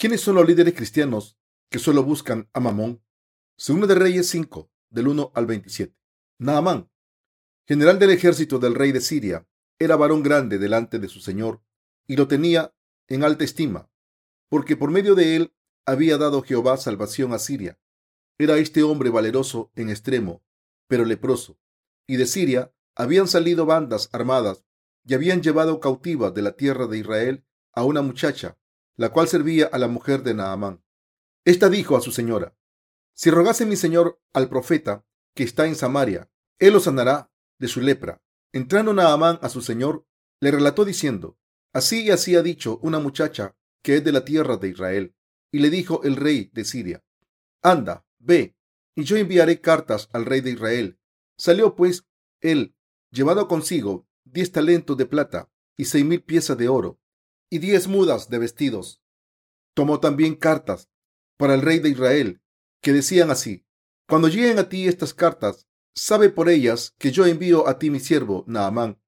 ¿Quiénes son los líderes cristianos que solo buscan a Mamón? Segundo de Reyes 5, del 1 al 27. Naamán, general del ejército del rey de Siria, era varón grande delante de su señor y lo tenía en alta estima, porque por medio de él había dado Jehová salvación a Siria. Era este hombre valeroso en extremo, pero leproso, y de Siria habían salido bandas armadas y habían llevado cautiva de la tierra de Israel a una muchacha, la cual servía a la mujer de Naamán. Esta dijo a su señora, si rogase mi señor al profeta que está en Samaria, él lo sanará de su lepra. Entrando Naamán a su señor, le relató diciendo, así y así ha dicho una muchacha que es de la tierra de Israel. Y le dijo el rey de Siria, anda, ve, y yo enviaré cartas al rey de Israel. Salió pues él, llevado consigo diez talentos de plata y seis mil piezas de oro y diez mudas de vestidos. Tomó también cartas para el rey de Israel, que decían así, cuando lleguen a ti estas cartas, sabe por ellas que yo envío a ti mi siervo, Naamán,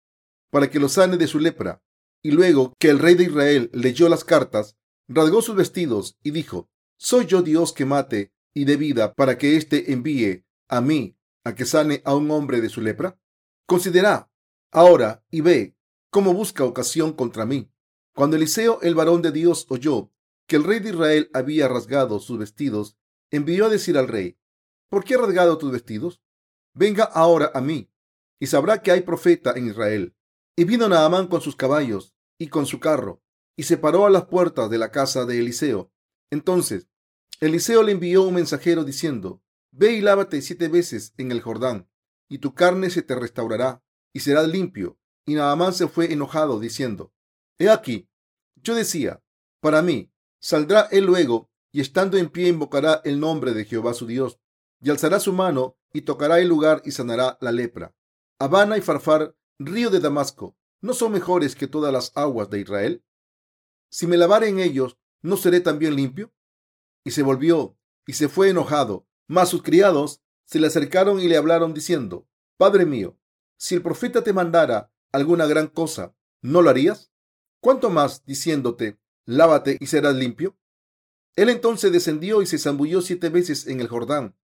para que lo sane de su lepra. Y luego que el rey de Israel leyó las cartas, rasgó sus vestidos y dijo, ¿soy yo Dios que mate y de vida para que éste envíe a mí a que sane a un hombre de su lepra? Considera ahora y ve cómo busca ocasión contra mí. Cuando Eliseo, el varón de Dios, oyó que el rey de Israel había rasgado sus vestidos, envió a decir al rey, ¿por qué ha rasgado tus vestidos? Venga ahora a mí, y sabrá que hay profeta en Israel. Y vino Naamán con sus caballos y con su carro, y se paró a las puertas de la casa de Eliseo. Entonces, Eliseo le envió un mensajero diciendo, Ve y lávate siete veces en el Jordán, y tu carne se te restaurará, y serás limpio. Y Naamán se fue enojado, diciendo, He aquí, yo decía, para mí, Saldrá él luego, y estando en pie invocará el nombre de Jehová su Dios, y alzará su mano y tocará el lugar y sanará la lepra. Habana y Farfar, río de Damasco, ¿no son mejores que todas las aguas de Israel? Si me lavare en ellos, ¿no seré también limpio? Y se volvió y se fue enojado, mas sus criados se le acercaron y le hablaron diciendo, Padre mío, si el profeta te mandara alguna gran cosa, ¿no lo harías? ¿Cuánto más diciéndote, lávate y serás limpio. Él entonces descendió y se zambulló siete veces en el Jordán,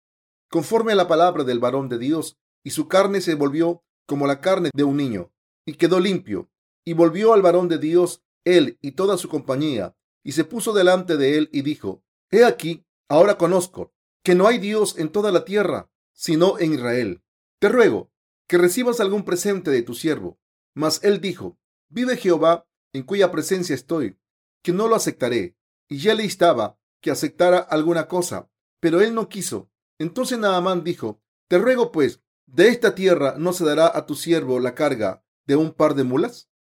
conforme a la palabra del varón de Dios, y su carne se volvió como la carne de un niño, y quedó limpio. Y volvió al varón de Dios, él y toda su compañía, y se puso delante de él y dijo, He aquí, ahora conozco que no hay Dios en toda la tierra, sino en Israel. Te ruego que recibas algún presente de tu siervo. Mas él dijo, Vive Jehová, en cuya presencia estoy, que no lo aceptaré. Y ya le instaba que aceptara alguna cosa, pero él no quiso. Entonces Naamán dijo, Te ruego pues, de esta tierra no se dará a tu siervo la carga de un par de mulas,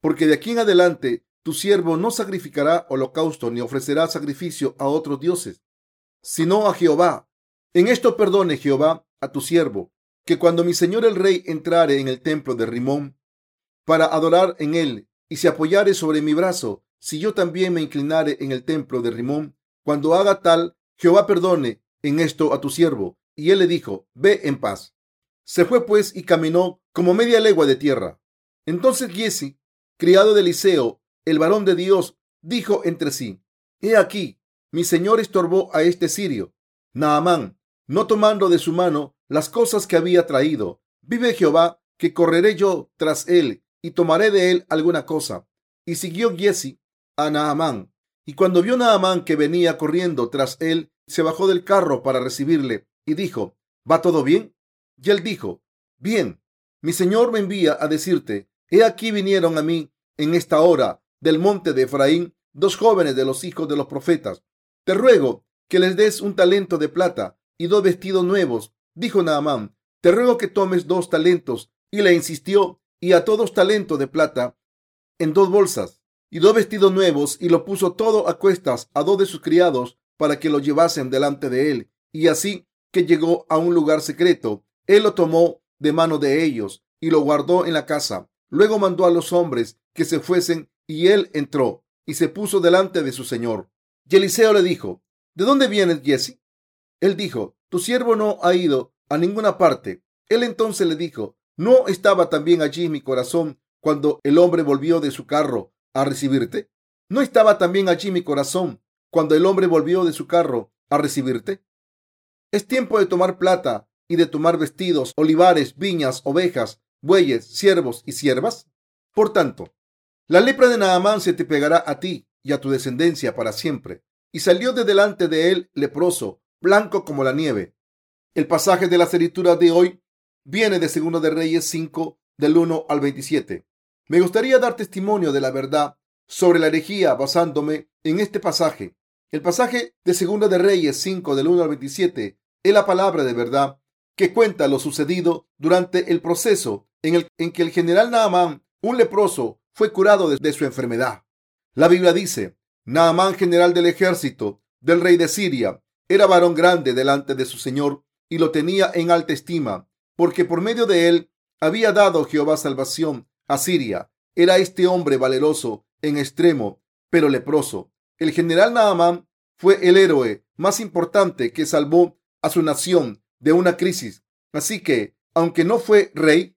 porque de aquí en adelante tu siervo no sacrificará holocausto ni ofrecerá sacrificio a otros dioses, sino a Jehová. En esto perdone Jehová a tu siervo, que cuando mi señor el rey entrare en el templo de Rimón para adorar en él y se apoyare sobre mi brazo si yo también me inclinare en el templo de Rimón, cuando haga tal, Jehová perdone en esto a tu siervo. Y él le dijo, ve en paz. Se fue pues y caminó como media legua de tierra. Entonces Giesi, criado de Eliseo, el varón de Dios, dijo entre sí, He aquí, mi señor estorbó a este sirio, Naamán, no tomando de su mano las cosas que había traído. Vive Jehová, que correré yo tras él y tomaré de él alguna cosa. Y siguió Giesi a Naamán. Y cuando vio Naamán que venía corriendo tras él, se bajó del carro para recibirle y dijo, ¿va todo bien? Y él dijo, bien, mi señor me envía a decirte, he aquí vinieron a mí en esta hora del monte de Efraín dos jóvenes de los hijos de los profetas. Te ruego que les des un talento de plata y dos vestidos nuevos. Dijo Naamán, te ruego que tomes dos talentos. Y le insistió, y a todos talento de plata en dos bolsas y dos vestidos nuevos, y lo puso todo a cuestas a dos de sus criados para que lo llevasen delante de él. Y así que llegó a un lugar secreto, él lo tomó de mano de ellos y lo guardó en la casa. Luego mandó a los hombres que se fuesen y él entró y se puso delante de su señor. Y Eliseo le dijo, ¿De dónde vienes, Jesse? Él dijo, Tu siervo no ha ido a ninguna parte. Él entonces le dijo, ¿No estaba también allí mi corazón cuando el hombre volvió de su carro a recibirte? ¿No estaba también allí mi corazón cuando el hombre volvió de su carro a recibirte? Es tiempo de tomar plata y de tomar vestidos, olivares, viñas, ovejas, bueyes, siervos y siervas. Por tanto, la lepra de Naamán se te pegará a ti y a tu descendencia para siempre. Y salió de delante de él leproso, blanco como la nieve. El pasaje de la escritura de hoy viene de Segundo de Reyes 5, del 1 al 27. Me gustaría dar testimonio de la verdad sobre la herejía basándome en este pasaje. El pasaje de Segunda de Reyes 5 del 1 al 27 es la palabra de verdad que cuenta lo sucedido durante el proceso en, el, en que el general Naamán, un leproso, fue curado de, de su enfermedad. La Biblia dice, Naamán, general del ejército del rey de Siria, era varón grande delante de su señor y lo tenía en alta estima, porque por medio de él había dado Jehová salvación a Siria. Era este hombre valeroso en extremo, pero leproso. El general Naamán fue el héroe más importante que salvó a su nación de una crisis. Así que, aunque no fue rey,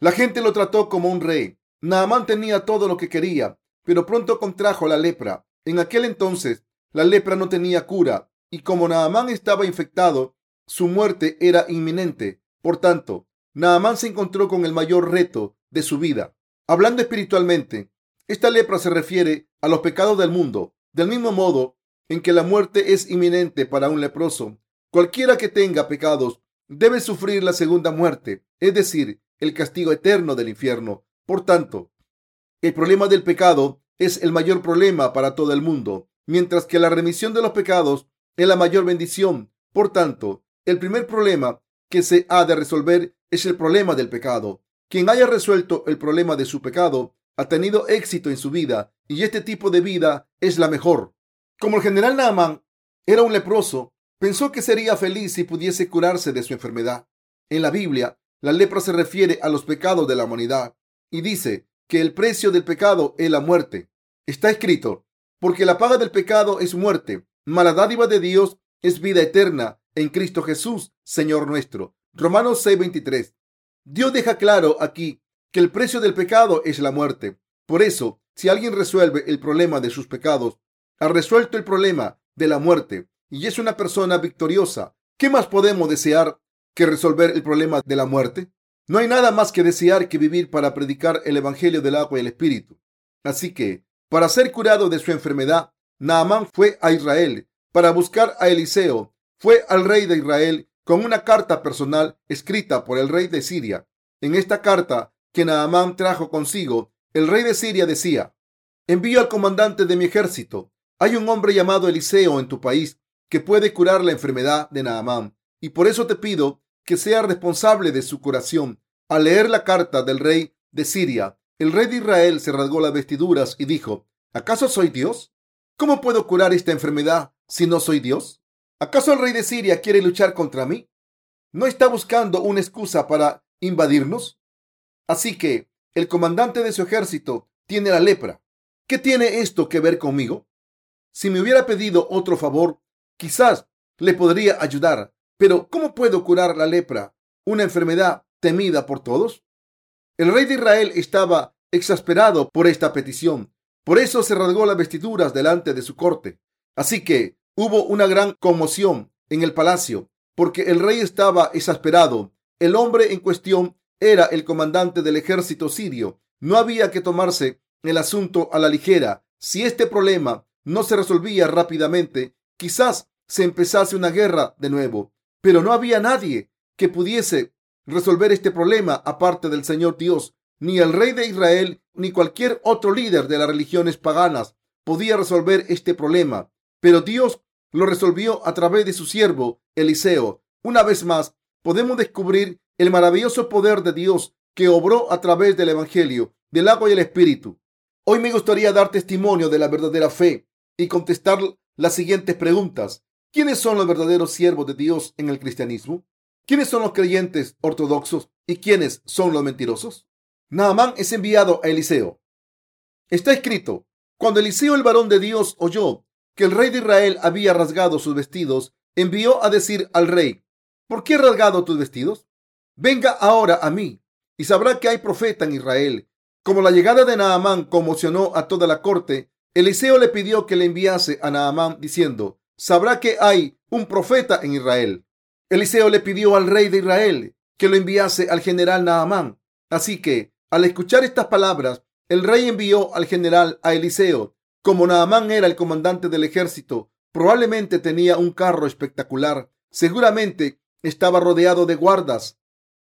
la gente lo trató como un rey. Naamán tenía todo lo que quería, pero pronto contrajo la lepra. En aquel entonces, la lepra no tenía cura, y como Naamán estaba infectado, su muerte era inminente. Por tanto, Naamán se encontró con el mayor reto de su vida. Hablando espiritualmente, esta lepra se refiere a los pecados del mundo, del mismo modo en que la muerte es inminente para un leproso. Cualquiera que tenga pecados debe sufrir la segunda muerte, es decir, el castigo eterno del infierno. Por tanto, el problema del pecado es el mayor problema para todo el mundo, mientras que la remisión de los pecados es la mayor bendición. Por tanto, el primer problema que se ha de resolver es el problema del pecado. Quien haya resuelto el problema de su pecado ha tenido éxito en su vida y este tipo de vida es la mejor. Como el general Naaman era un leproso, pensó que sería feliz si pudiese curarse de su enfermedad. En la Biblia, la lepra se refiere a los pecados de la humanidad y dice que el precio del pecado es la muerte. Está escrito, porque la paga del pecado es muerte, mala dádiva de Dios es vida eterna en Cristo Jesús, Señor nuestro. Romanos 6:23. Dios deja claro aquí que el precio del pecado es la muerte. Por eso, si alguien resuelve el problema de sus pecados, ha resuelto el problema de la muerte y es una persona victoriosa. ¿Qué más podemos desear que resolver el problema de la muerte? No hay nada más que desear que vivir para predicar el Evangelio del agua y el Espíritu. Así que, para ser curado de su enfermedad, Naamán fue a Israel para buscar a Eliseo fue al rey de Israel con una carta personal escrita por el rey de Siria. En esta carta que Naamán trajo consigo, el rey de Siria decía, envío al comandante de mi ejército. Hay un hombre llamado Eliseo en tu país que puede curar la enfermedad de Naamán, y por eso te pido que sea responsable de su curación. Al leer la carta del rey de Siria, el rey de Israel se rasgó las vestiduras y dijo, ¿acaso soy Dios? ¿Cómo puedo curar esta enfermedad si no soy Dios? ¿Acaso el rey de Siria quiere luchar contra mí? ¿No está buscando una excusa para invadirnos? Así que el comandante de su ejército tiene la lepra. ¿Qué tiene esto que ver conmigo? Si me hubiera pedido otro favor, quizás le podría ayudar. Pero ¿cómo puedo curar la lepra, una enfermedad temida por todos? El rey de Israel estaba exasperado por esta petición. Por eso se rasgó las vestiduras delante de su corte. Así que Hubo una gran conmoción en el palacio porque el rey estaba exasperado. El hombre en cuestión era el comandante del ejército sirio. No había que tomarse el asunto a la ligera. Si este problema no se resolvía rápidamente, quizás se empezase una guerra de nuevo. Pero no había nadie que pudiese resolver este problema aparte del Señor Dios. Ni el rey de Israel ni cualquier otro líder de las religiones paganas podía resolver este problema. Pero Dios lo resolvió a través de su siervo Eliseo. Una vez más, podemos descubrir el maravilloso poder de Dios que obró a través del Evangelio, del agua y el Espíritu. Hoy me gustaría dar testimonio de la verdadera fe y contestar las siguientes preguntas. ¿Quiénes son los verdaderos siervos de Dios en el cristianismo? ¿Quiénes son los creyentes ortodoxos y quiénes son los mentirosos? Naamán es enviado a Eliseo. Está escrito, cuando Eliseo el varón de Dios oyó que el rey de Israel había rasgado sus vestidos, envió a decir al rey, ¿por qué has rasgado tus vestidos? Venga ahora a mí y sabrá que hay profeta en Israel. Como la llegada de Naamán conmocionó a toda la corte, Eliseo le pidió que le enviase a Naamán diciendo, sabrá que hay un profeta en Israel. Eliseo le pidió al rey de Israel que lo enviase al general Naamán. Así que, al escuchar estas palabras, el rey envió al general a Eliseo. Como Naamán era el comandante del ejército, probablemente tenía un carro espectacular. Seguramente estaba rodeado de guardas.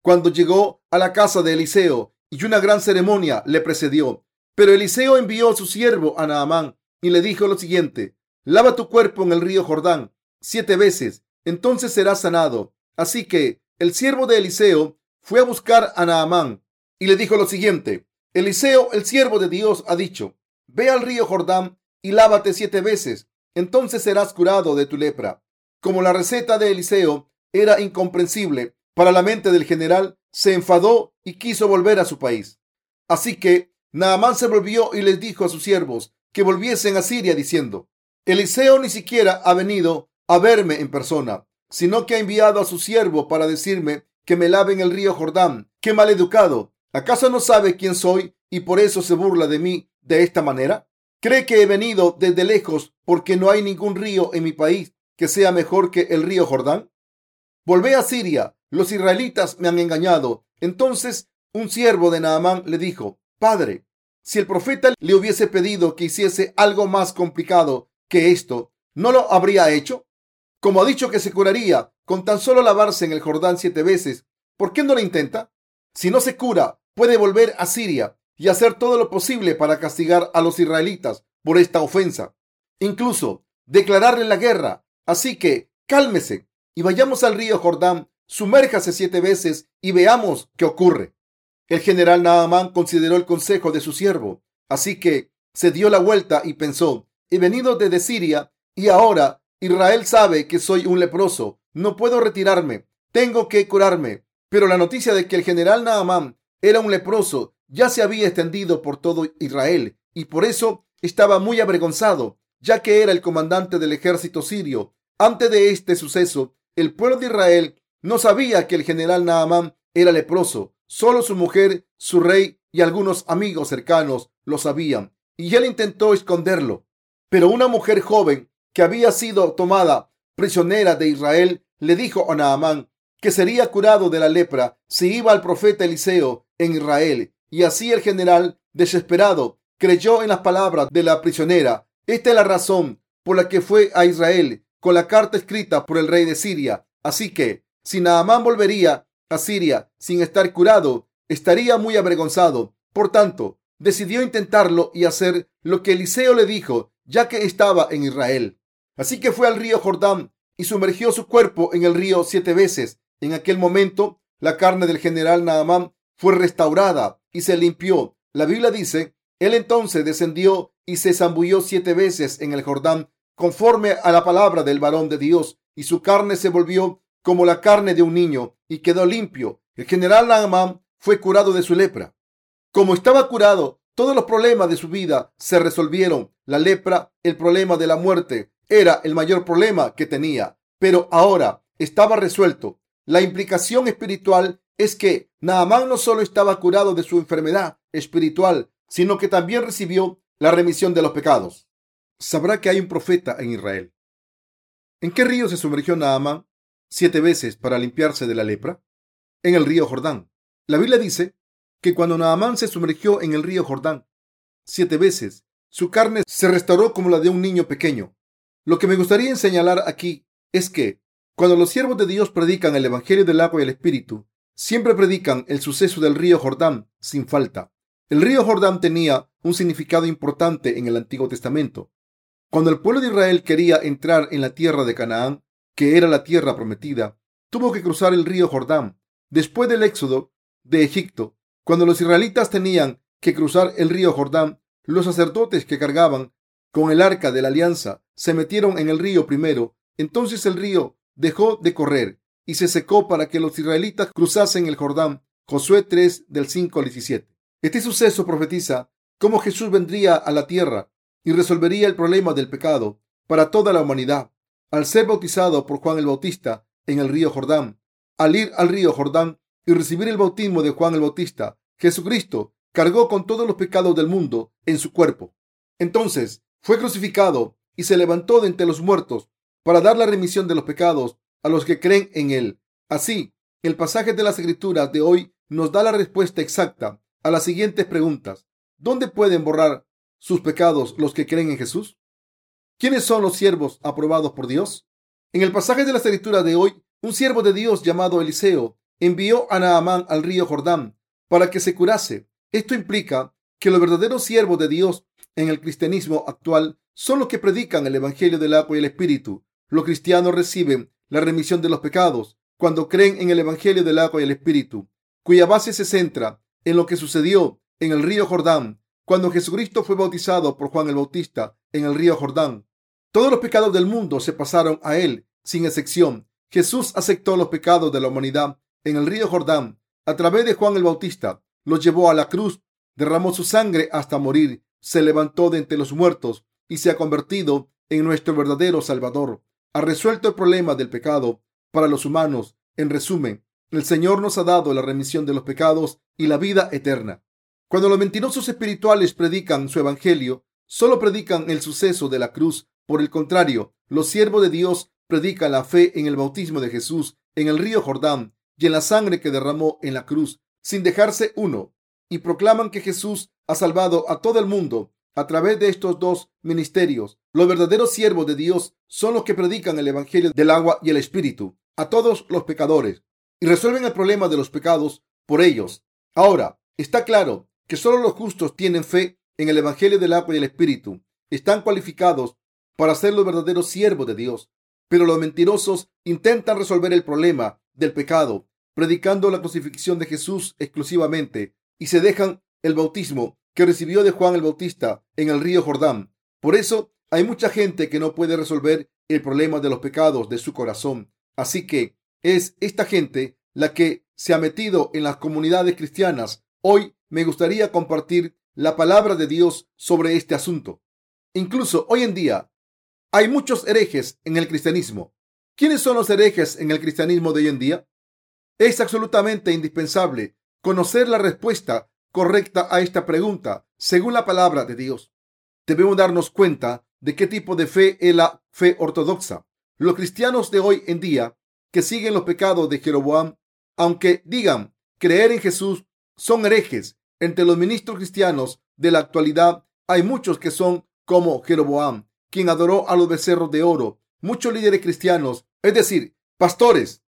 Cuando llegó a la casa de Eliseo y una gran ceremonia le precedió. Pero Eliseo envió a su siervo a Naamán y le dijo lo siguiente, lava tu cuerpo en el río Jordán siete veces, entonces serás sanado. Así que el siervo de Eliseo fue a buscar a Naamán y le dijo lo siguiente, Eliseo, el siervo de Dios, ha dicho, ve al río Jordán y lávate siete veces, entonces serás curado de tu lepra. Como la receta de Eliseo era incomprensible para la mente del general, se enfadó y quiso volver a su país. Así que Naamán se volvió y les dijo a sus siervos que volviesen a Siria diciendo, Eliseo ni siquiera ha venido a verme en persona, sino que ha enviado a su siervo para decirme que me lave en el río Jordán. ¡Qué mal educado! ¿Acaso no sabe quién soy y por eso se burla de mí de esta manera? ¿Cree que he venido desde lejos porque no hay ningún río en mi país que sea mejor que el río Jordán? Volvé a Siria. Los israelitas me han engañado. Entonces un siervo de Naamán le dijo, Padre, si el profeta le hubiese pedido que hiciese algo más complicado que esto, ¿no lo habría hecho? Como ha dicho que se curaría con tan solo lavarse en el Jordán siete veces, ¿por qué no lo intenta? Si no se cura, puede volver a Siria y hacer todo lo posible para castigar a los israelitas por esta ofensa. Incluso declararle la guerra. Así que cálmese y vayamos al río Jordán, sumérjase siete veces y veamos qué ocurre. El general Naamán consideró el consejo de su siervo, así que se dio la vuelta y pensó, he venido desde Siria y ahora Israel sabe que soy un leproso, no puedo retirarme, tengo que curarme. Pero la noticia de que el general Naamán era un leproso ya se había extendido por todo Israel y por eso estaba muy avergonzado, ya que era el comandante del ejército sirio. Antes de este suceso, el pueblo de Israel no sabía que el general Naamán era leproso. Solo su mujer, su rey y algunos amigos cercanos lo sabían. Y él intentó esconderlo. Pero una mujer joven que había sido tomada prisionera de Israel le dijo a Naamán que sería curado de la lepra si iba al profeta Eliseo en Israel. Y así el general, desesperado, creyó en las palabras de la prisionera. Esta es la razón por la que fue a Israel con la carta escrita por el rey de Siria. Así que, si Naamán volvería a Siria sin estar curado, estaría muy avergonzado. Por tanto, decidió intentarlo y hacer lo que Eliseo le dijo, ya que estaba en Israel. Así que fue al río Jordán y sumergió su cuerpo en el río siete veces. En aquel momento, la carne del general Naamán fue restaurada y se limpió. La Biblia dice, él entonces descendió y se zambulló siete veces en el Jordán conforme a la palabra del varón de Dios, y su carne se volvió como la carne de un niño y quedó limpio. El general Naamán fue curado de su lepra. Como estaba curado, todos los problemas de su vida se resolvieron. La lepra, el problema de la muerte, era el mayor problema que tenía, pero ahora estaba resuelto. La implicación espiritual es que Naamán no solo estaba curado de su enfermedad espiritual, sino que también recibió la remisión de los pecados sabrá que hay un profeta en Israel. ¿En qué río se sumergió Naamán siete veces para limpiarse de la lepra? En el río Jordán. La Biblia dice que cuando Naamán se sumergió en el río Jordán siete veces, su carne se restauró como la de un niño pequeño. Lo que me gustaría señalar aquí es que cuando los siervos de Dios predican el Evangelio del agua y el Espíritu, siempre predican el suceso del río Jordán sin falta. El río Jordán tenía un significado importante en el Antiguo Testamento. Cuando el pueblo de Israel quería entrar en la tierra de Canaán, que era la tierra prometida, tuvo que cruzar el río Jordán. Después del éxodo de Egipto, cuando los israelitas tenían que cruzar el río Jordán, los sacerdotes que cargaban con el arca de la alianza se metieron en el río primero. Entonces el río dejó de correr y se secó para que los israelitas cruzasen el Jordán. Josué 3 del 5 al 17. Este suceso profetiza cómo Jesús vendría a la tierra y resolvería el problema del pecado para toda la humanidad. Al ser bautizado por Juan el Bautista en el río Jordán, al ir al río Jordán y recibir el bautismo de Juan el Bautista, Jesucristo cargó con todos los pecados del mundo en su cuerpo. Entonces fue crucificado y se levantó de entre los muertos para dar la remisión de los pecados a los que creen en él. Así, el pasaje de las escrituras de hoy nos da la respuesta exacta a las siguientes preguntas. ¿Dónde pueden borrar sus pecados los que creen en Jesús? ¿Quiénes son los siervos aprobados por Dios? En el pasaje de las escrituras de hoy, un siervo de Dios llamado Eliseo envió a Naamán al río Jordán para que se curase. Esto implica que los verdaderos siervos de Dios en el cristianismo actual son los que predican el Evangelio del agua y el Espíritu. Los cristianos reciben la remisión de los pecados cuando creen en el Evangelio del agua y el Espíritu, cuya base se centra en lo que sucedió en el río Jordán cuando Jesucristo fue bautizado por Juan el Bautista en el río Jordán. Todos los pecados del mundo se pasaron a él, sin excepción. Jesús aceptó los pecados de la humanidad en el río Jordán a través de Juan el Bautista. Los llevó a la cruz, derramó su sangre hasta morir, se levantó de entre los muertos y se ha convertido en nuestro verdadero Salvador ha resuelto el problema del pecado para los humanos. En resumen, el Señor nos ha dado la remisión de los pecados y la vida eterna. Cuando los mentirosos espirituales predican su evangelio, solo predican el suceso de la cruz. Por el contrario, los siervos de Dios predican la fe en el bautismo de Jesús en el río Jordán y en la sangre que derramó en la cruz, sin dejarse uno, y proclaman que Jesús ha salvado a todo el mundo a través de estos dos ministerios. Los verdaderos siervos de Dios son los que predican el Evangelio del agua y el Espíritu a todos los pecadores y resuelven el problema de los pecados por ellos. Ahora, está claro que solo los justos tienen fe en el Evangelio del agua y el Espíritu. Están cualificados para ser los verdaderos siervos de Dios. Pero los mentirosos intentan resolver el problema del pecado predicando la crucifixión de Jesús exclusivamente y se dejan el bautismo que recibió de Juan el Bautista en el río Jordán. Por eso hay mucha gente que no puede resolver el problema de los pecados de su corazón. Así que es esta gente la que se ha metido en las comunidades cristianas. Hoy me gustaría compartir la palabra de Dios sobre este asunto. Incluso hoy en día hay muchos herejes en el cristianismo. ¿Quiénes son los herejes en el cristianismo de hoy en día? Es absolutamente indispensable conocer la respuesta correcta a esta pregunta según la palabra de Dios. Debemos darnos cuenta de qué tipo de fe es la fe ortodoxa. Los cristianos de hoy en día que siguen los pecados de Jeroboam, aunque digan creer en Jesús, son herejes. Entre los ministros cristianos de la actualidad hay muchos que son como Jeroboam, quien adoró a los becerros de oro. Muchos líderes cristianos, es decir, pastores,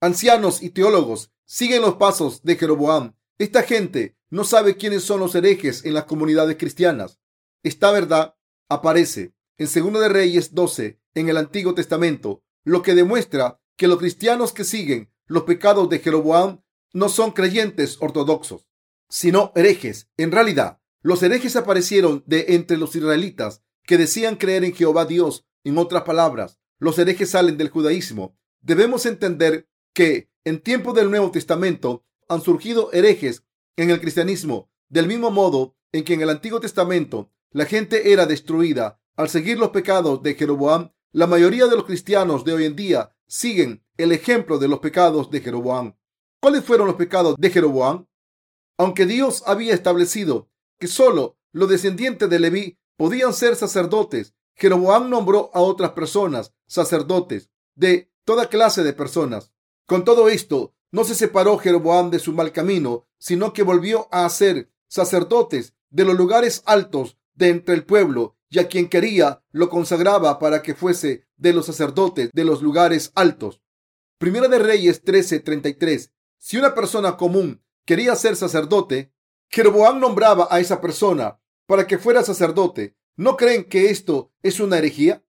ancianos y teólogos, siguen los pasos de Jeroboam. Esta gente no sabe quiénes son los herejes en las comunidades cristianas. Esta verdad aparece en 2 de Reyes 12 en el Antiguo Testamento, lo que demuestra que los cristianos que siguen los pecados de Jeroboam no son creyentes ortodoxos, sino herejes. En realidad, los herejes aparecieron de entre los israelitas que decían creer en Jehová Dios. En otras palabras, los herejes salen del judaísmo. Debemos entender que en tiempo del Nuevo Testamento han surgido herejes en el cristianismo, del mismo modo en que en el Antiguo Testamento la gente era destruida al seguir los pecados de Jeroboam, la mayoría de los cristianos de hoy en día siguen el ejemplo de los pecados de Jeroboam. ¿Cuáles fueron los pecados de Jeroboam? Aunque Dios había establecido que solo los descendientes de Leví podían ser sacerdotes, Jeroboam nombró a otras personas sacerdotes de toda clase de personas. Con todo esto, no se separó Jeroboam de su mal camino, sino que volvió a ser sacerdotes de los lugares altos de entre el pueblo, y a quien quería lo consagraba para que fuese de los sacerdotes de los lugares altos. Primera de Reyes 13:33. Si una persona común quería ser sacerdote, Jeroboam nombraba a esa persona para que fuera sacerdote. ¿No creen que esto es una herejía?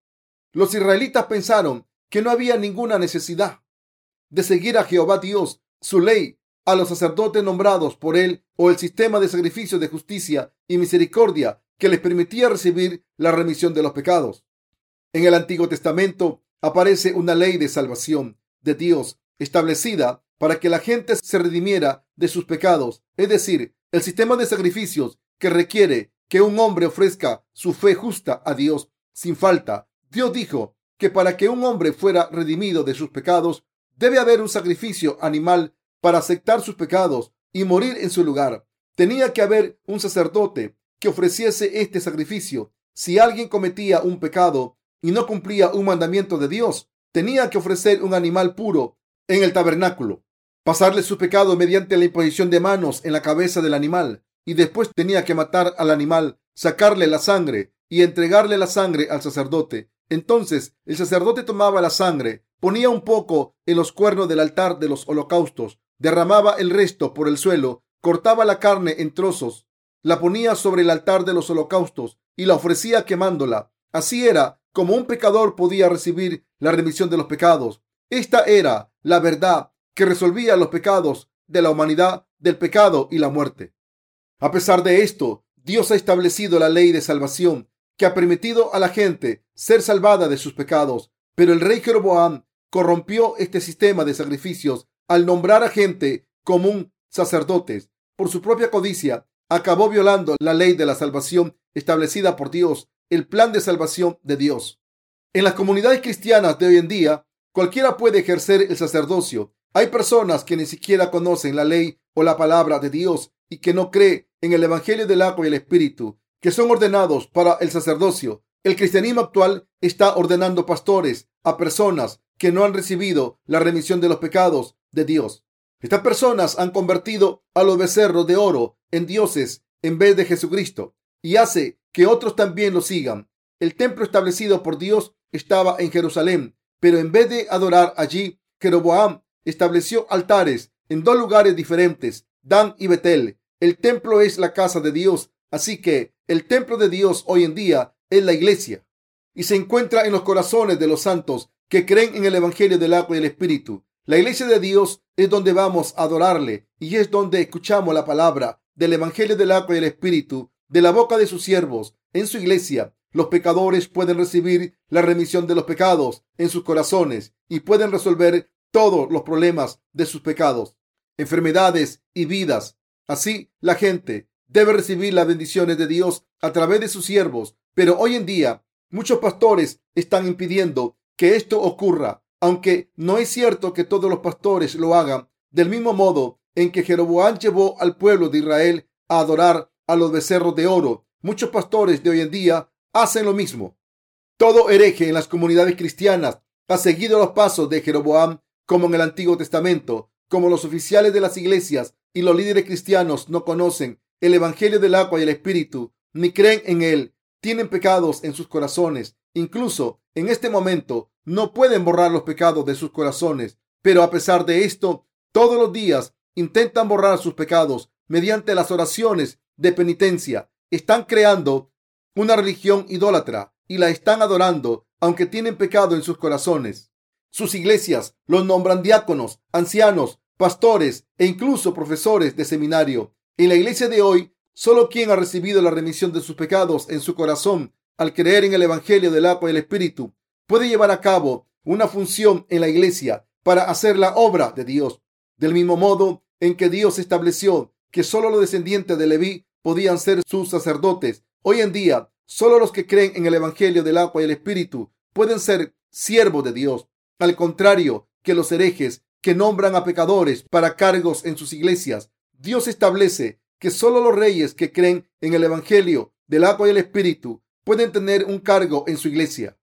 Los israelitas pensaron que no había ninguna necesidad de seguir a Jehová Dios, su ley, a los sacerdotes nombrados por él o el sistema de sacrificio de justicia y misericordia que les permitía recibir la remisión de los pecados. En el Antiguo Testamento aparece una ley de salvación de Dios establecida para que la gente se redimiera de sus pecados, es decir, el sistema de sacrificios que requiere que un hombre ofrezca su fe justa a Dios sin falta. Dios dijo que para que un hombre fuera redimido de sus pecados, Debe haber un sacrificio animal para aceptar sus pecados y morir en su lugar. Tenía que haber un sacerdote que ofreciese este sacrificio Si alguien cometía un pecado y no cumplía un mandamiento de Dios, tenía que ofrecer un animal puro en el tabernáculo, pasarle su pecado mediante la imposición de manos en la cabeza del animal y después tenía que matar al animal, sacarle la sangre y entregarle la sangre al sacerdote. Entonces el sacerdote tomaba la sangre, ponía un poco en los cuernos del altar de los holocaustos, derramaba el resto por el suelo, cortaba la carne en trozos, la ponía sobre el altar de los holocaustos y la ofrecía quemándola. Así era como un pecador podía recibir la remisión de los pecados. Esta era la verdad que resolvía los pecados de la humanidad, del pecado y la muerte. A pesar de esto, Dios ha establecido la ley de salvación que ha permitido a la gente ser salvada de sus pecados. Pero el rey Jeroboam corrompió este sistema de sacrificios al nombrar a gente común sacerdotes. Por su propia codicia, acabó violando la ley de la salvación establecida por Dios, el plan de salvación de Dios. En las comunidades cristianas de hoy en día, cualquiera puede ejercer el sacerdocio. Hay personas que ni siquiera conocen la ley o la palabra de Dios y que no cree en el Evangelio del agua y el Espíritu, que son ordenados para el sacerdocio. El cristianismo actual está ordenando pastores a personas que no han recibido la remisión de los pecados de Dios. Estas personas han convertido a los becerros de oro en dioses en vez de Jesucristo y hace que otros también lo sigan. El templo establecido por Dios estaba en Jerusalén, pero en vez de adorar allí, Jeroboam estableció altares en dos lugares diferentes, Dan y Betel. El templo es la casa de Dios, así que el templo de Dios hoy en día es la iglesia y se encuentra en los corazones de los santos que creen en el Evangelio del agua y el Espíritu. La iglesia de Dios es donde vamos a adorarle y es donde escuchamos la palabra del Evangelio del agua y Espíritu de la boca de sus siervos. En su iglesia, los pecadores pueden recibir la remisión de los pecados en sus corazones y pueden resolver todos los problemas de sus pecados, enfermedades y vidas. Así, la gente debe recibir las bendiciones de Dios a través de sus siervos, pero hoy en día muchos pastores están impidiendo que esto ocurra, aunque no es cierto que todos los pastores lo hagan, del mismo modo en que Jeroboam llevó al pueblo de Israel a adorar a los becerros de oro. Muchos pastores de hoy en día hacen lo mismo. Todo hereje en las comunidades cristianas ha seguido los pasos de Jeroboam como en el Antiguo Testamento, como los oficiales de las iglesias y los líderes cristianos no conocen el Evangelio del agua y el Espíritu, ni creen en él, tienen pecados en sus corazones. Incluso en este momento no pueden borrar los pecados de sus corazones, pero a pesar de esto, todos los días intentan borrar sus pecados mediante las oraciones de penitencia. Están creando una religión idólatra y la están adorando, aunque tienen pecado en sus corazones. Sus iglesias los nombran diáconos, ancianos, pastores e incluso profesores de seminario. En la iglesia de hoy, solo quien ha recibido la remisión de sus pecados en su corazón al creer en el Evangelio del agua y el Espíritu puede llevar a cabo una función en la iglesia para hacer la obra de Dios. Del mismo modo en que Dios estableció que solo los descendientes de Leví podían ser sus sacerdotes, hoy en día solo los que creen en el Evangelio del agua y el Espíritu pueden ser siervos de Dios. Al contrario que los herejes que nombran a pecadores para cargos en sus iglesias, Dios establece que solo los reyes que creen en el Evangelio del agua y el Espíritu pueden tener un cargo en su iglesia.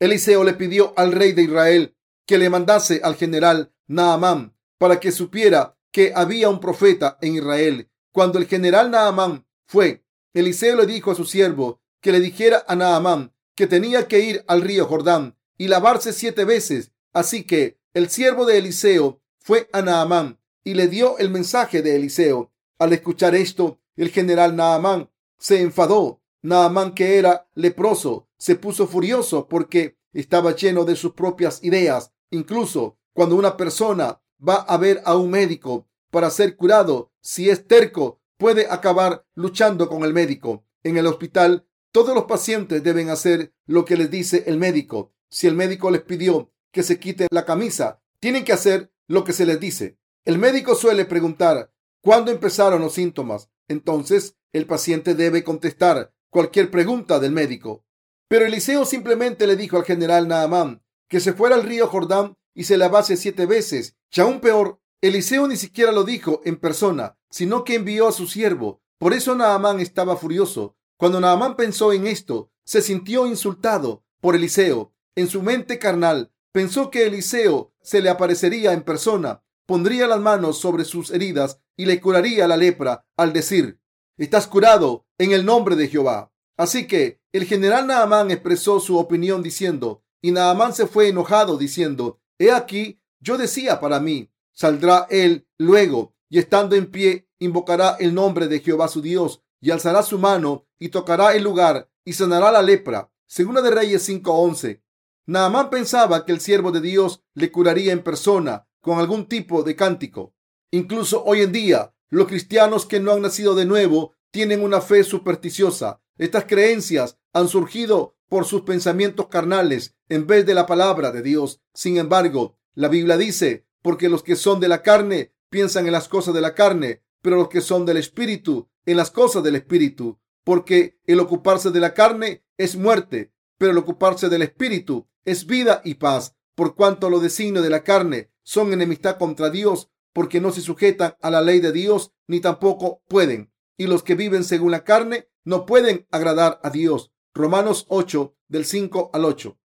Eliseo le pidió al rey de Israel que le mandase al general Naamán para que supiera que había un profeta en Israel. Cuando el general Naamán fue, Eliseo le dijo a su siervo que le dijera a Naamán que tenía que ir al río Jordán y lavarse siete veces. Así que el siervo de Eliseo fue a Naamán y le dio el mensaje de Eliseo. Al escuchar esto, el general Naamán se enfadó. Naamán, que era leproso, se puso furioso porque estaba lleno de sus propias ideas. Incluso cuando una persona va a ver a un médico para ser curado, si es terco, puede acabar luchando con el médico. En el hospital, todos los pacientes deben hacer lo que les dice el médico. Si el médico les pidió que se quiten la camisa, tienen que hacer lo que se les dice. El médico suele preguntar cuándo empezaron los síntomas. Entonces, el paciente debe contestar cualquier pregunta del médico. Pero Eliseo simplemente le dijo al general Naamán que se fuera al río Jordán y se lavase siete veces. Y aún peor, Eliseo ni siquiera lo dijo en persona, sino que envió a su siervo. Por eso Naamán estaba furioso. Cuando Naamán pensó en esto, se sintió insultado por Eliseo. En su mente carnal pensó que Eliseo se le aparecería en persona, pondría las manos sobre sus heridas y le curaría la lepra al decir, estás curado en el nombre de Jehová. Así que el general Naamán expresó su opinión diciendo, y Naamán se fue enojado diciendo, he aquí, yo decía para mí, saldrá él luego y estando en pie invocará el nombre de Jehová su Dios y alzará su mano y tocará el lugar y sanará la lepra. Segunda de Reyes 5:11. Naamán pensaba que el siervo de Dios le curaría en persona con algún tipo de cántico. Incluso hoy en día, los cristianos que no han nacido de nuevo tienen una fe supersticiosa. Estas creencias han surgido por sus pensamientos carnales en vez de la palabra de Dios. Sin embargo, la Biblia dice, porque los que son de la carne piensan en las cosas de la carne, pero los que son del Espíritu en las cosas del Espíritu. Porque el ocuparse de la carne es muerte, pero el ocuparse del Espíritu es vida y paz. Por cuanto los designios de la carne son enemistad contra Dios, porque no se sujetan a la ley de Dios, ni tampoco pueden. Y los que viven según la carne no pueden agradar a Dios. Romanos 8, del 5 al 8.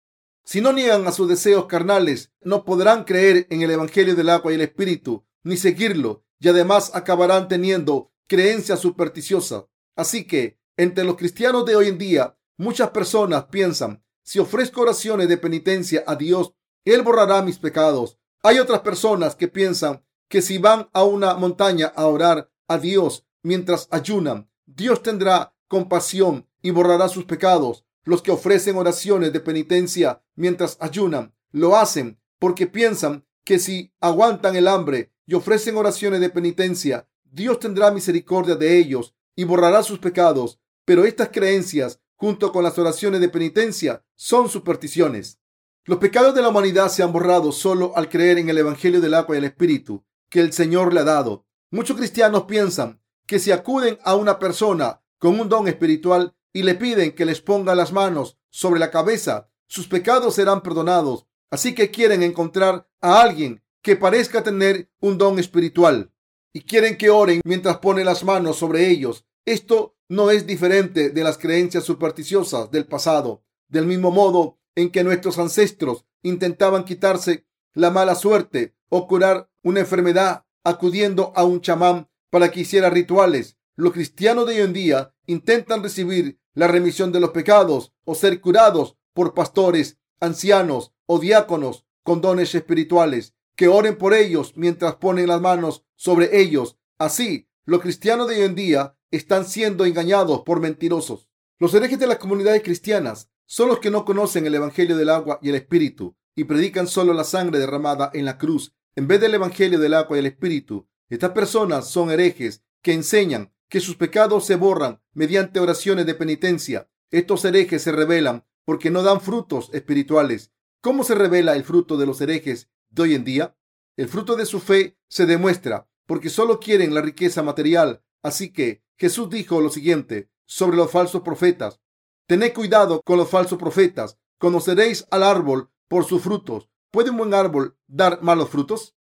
Si no niegan a sus deseos carnales, no podrán creer en el Evangelio del agua y el Espíritu, ni seguirlo, y además acabarán teniendo creencias supersticiosas. Así que, entre los cristianos de hoy en día, muchas personas piensan, si ofrezco oraciones de penitencia a Dios, Él borrará mis pecados. Hay otras personas que piensan que si van a una montaña a orar a Dios mientras ayunan, Dios tendrá compasión y borrará sus pecados. Los que ofrecen oraciones de penitencia mientras ayunan lo hacen porque piensan que si aguantan el hambre y ofrecen oraciones de penitencia, Dios tendrá misericordia de ellos y borrará sus pecados. Pero estas creencias, junto con las oraciones de penitencia, son supersticiones. Los pecados de la humanidad se han borrado solo al creer en el Evangelio del agua y el Espíritu que el Señor le ha dado. Muchos cristianos piensan que si acuden a una persona con un don espiritual y le piden que les ponga las manos sobre la cabeza, sus pecados serán perdonados. Así que quieren encontrar a alguien que parezca tener un don espiritual y quieren que oren mientras pone las manos sobre ellos. Esto no es diferente de las creencias supersticiosas del pasado. Del mismo modo en que nuestros ancestros intentaban quitarse la mala suerte o curar una enfermedad acudiendo a un chamán para que hiciera rituales. Los cristianos de hoy en día intentan recibir la remisión de los pecados o ser curados por pastores, ancianos o diáconos con dones espirituales que oren por ellos mientras ponen las manos sobre ellos. Así, los cristianos de hoy en día están siendo engañados por mentirosos. Los herejes de las comunidades cristianas son los que no conocen el Evangelio del agua y el Espíritu y predican solo la sangre derramada en la cruz en vez del Evangelio del agua y el Espíritu. Estas personas son herejes que enseñan que sus pecados se borran mediante oraciones de penitencia. Estos herejes se revelan porque no dan frutos espirituales. ¿Cómo se revela el fruto de los herejes de hoy en día? El fruto de su fe se demuestra porque solo quieren la riqueza material. Así que Jesús dijo lo siguiente sobre los falsos profetas. Tened cuidado con los falsos profetas. Conoceréis al árbol por sus frutos. ¿Puede un buen árbol dar malos frutos?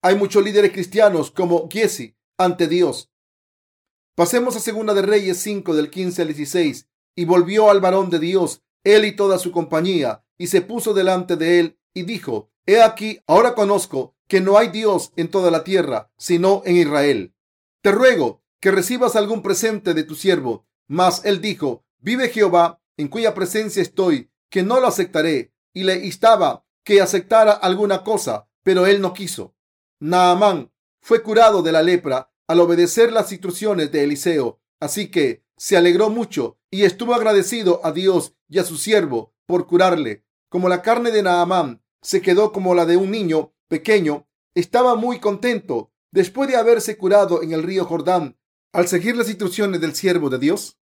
Hay muchos líderes cristianos como Giesi ante Dios. Pasemos a Segunda de Reyes 5 del 15 al 16. Y volvió al varón de Dios, él y toda su compañía, y se puso delante de él y dijo, He aquí, ahora conozco que no hay Dios en toda la tierra, sino en Israel. Te ruego que recibas algún presente de tu siervo. Mas él dijo, Vive Jehová, en cuya presencia estoy, que no lo aceptaré. Y le instaba que aceptara alguna cosa, pero él no quiso. Naamán fue curado de la lepra al obedecer las instrucciones de Eliseo, así que se alegró mucho y estuvo agradecido a Dios y a su siervo por curarle. Como la carne de Naamán se quedó como la de un niño pequeño, estaba muy contento después de haberse curado en el río Jordán al seguir las instrucciones del siervo de Dios.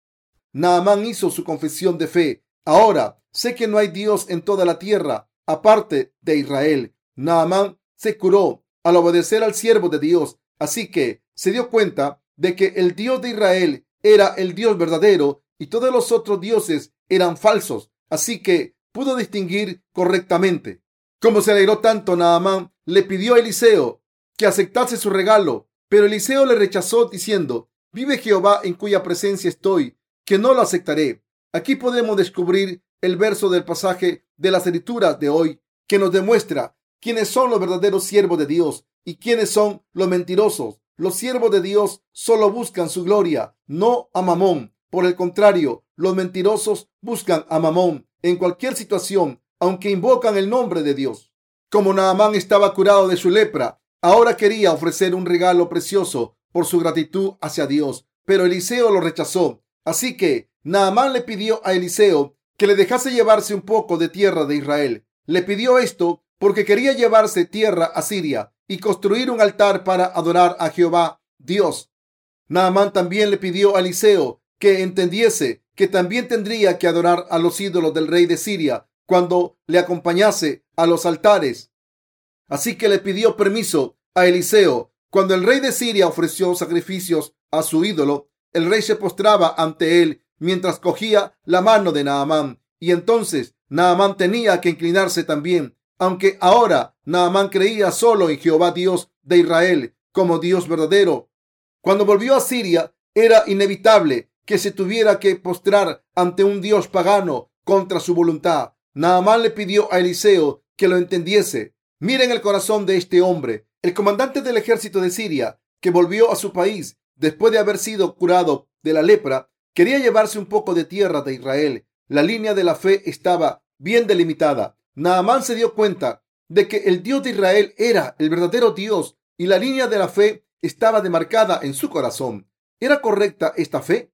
Naamán hizo su confesión de fe. Ahora sé que no hay Dios en toda la tierra aparte de Israel. Naamán se curó al obedecer al siervo de Dios, así que se dio cuenta de que el Dios de Israel era el Dios verdadero y todos los otros dioses eran falsos, así que pudo distinguir correctamente. Como se alegró tanto, Naamán le pidió a Eliseo que aceptase su regalo, pero Eliseo le rechazó diciendo, vive Jehová en cuya presencia estoy, que no lo aceptaré. Aquí podemos descubrir el verso del pasaje de las escrituras de hoy que nos demuestra quiénes son los verdaderos siervos de Dios y quiénes son los mentirosos. Los siervos de Dios solo buscan su gloria, no a Mamón. Por el contrario, los mentirosos buscan a Mamón en cualquier situación, aunque invocan el nombre de Dios. Como Naamán estaba curado de su lepra, ahora quería ofrecer un regalo precioso por su gratitud hacia Dios, pero Eliseo lo rechazó. Así que Naamán le pidió a Eliseo que le dejase llevarse un poco de tierra de Israel. Le pidió esto porque quería llevarse tierra a Siria y construir un altar para adorar a Jehová Dios. Naamán también le pidió a Eliseo que entendiese que también tendría que adorar a los ídolos del rey de Siria cuando le acompañase a los altares. Así que le pidió permiso a Eliseo. Cuando el rey de Siria ofreció sacrificios a su ídolo, el rey se postraba ante él mientras cogía la mano de Naamán. Y entonces Naamán tenía que inclinarse también, aunque ahora Naamán creía solo en Jehová Dios de Israel como Dios verdadero. Cuando volvió a Siria, era inevitable que se tuviera que postrar ante un Dios pagano contra su voluntad. Naamán le pidió a Eliseo que lo entendiese. Miren el corazón de este hombre. El comandante del ejército de Siria, que volvió a su país después de haber sido curado de la lepra, quería llevarse un poco de tierra de Israel. La línea de la fe estaba bien delimitada. Naamán se dio cuenta de que el Dios de Israel era el verdadero Dios y la línea de la fe estaba demarcada en su corazón. ¿Era correcta esta fe?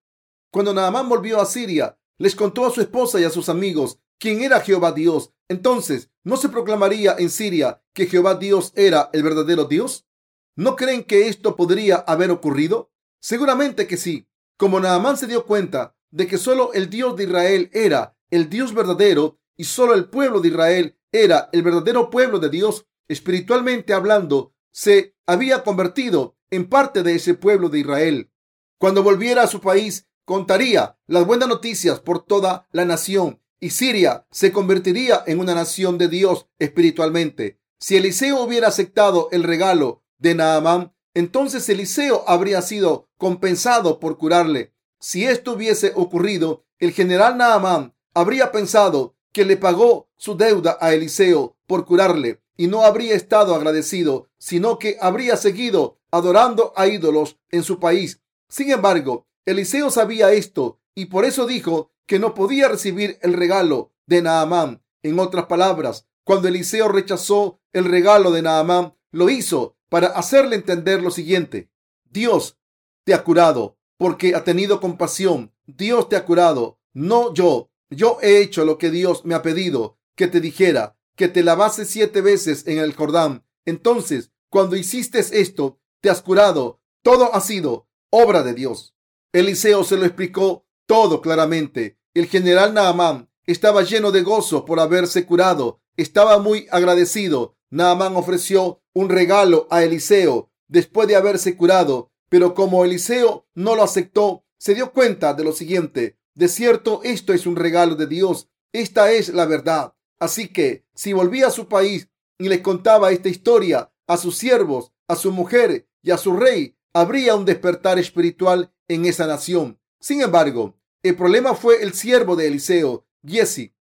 Cuando Naamán volvió a Siria, les contó a su esposa y a sus amigos quién era Jehová Dios. Entonces, ¿no se proclamaría en Siria que Jehová Dios era el verdadero Dios? ¿No creen que esto podría haber ocurrido? Seguramente que sí. Como Naamán se dio cuenta de que solo el Dios de Israel era el Dios verdadero y solo el pueblo de Israel era el verdadero pueblo de Dios, espiritualmente hablando, se había convertido en parte de ese pueblo de Israel. Cuando volviera a su país, contaría las buenas noticias por toda la nación y Siria se convertiría en una nación de Dios espiritualmente. Si Eliseo hubiera aceptado el regalo de Naamán, entonces Eliseo habría sido compensado por curarle. Si esto hubiese ocurrido, el general Naamán habría pensado que le pagó su deuda a Eliseo por curarle y no habría estado agradecido, sino que habría seguido adorando a ídolos en su país. Sin embargo, Eliseo sabía esto y por eso dijo que no podía recibir el regalo de Naamán. En otras palabras, cuando Eliseo rechazó el regalo de Naamán, lo hizo para hacerle entender lo siguiente. Dios te ha curado porque ha tenido compasión. Dios te ha curado, no yo. Yo he hecho lo que Dios me ha pedido que te dijera, que te lavase siete veces en el Jordán. Entonces, cuando hiciste esto, te has curado. Todo ha sido obra de Dios. Eliseo se lo explicó todo claramente. El general Naamán estaba lleno de gozo por haberse curado. Estaba muy agradecido. Naamán ofreció un regalo a Eliseo después de haberse curado, pero como Eliseo no lo aceptó, se dio cuenta de lo siguiente. De cierto, esto es un regalo de Dios. Esta es la verdad. Así que si volvía a su país y le contaba esta historia a sus siervos, a su mujer y a su rey, habría un despertar espiritual en esa nación. Sin embargo, el problema fue el siervo de Eliseo, Giesi.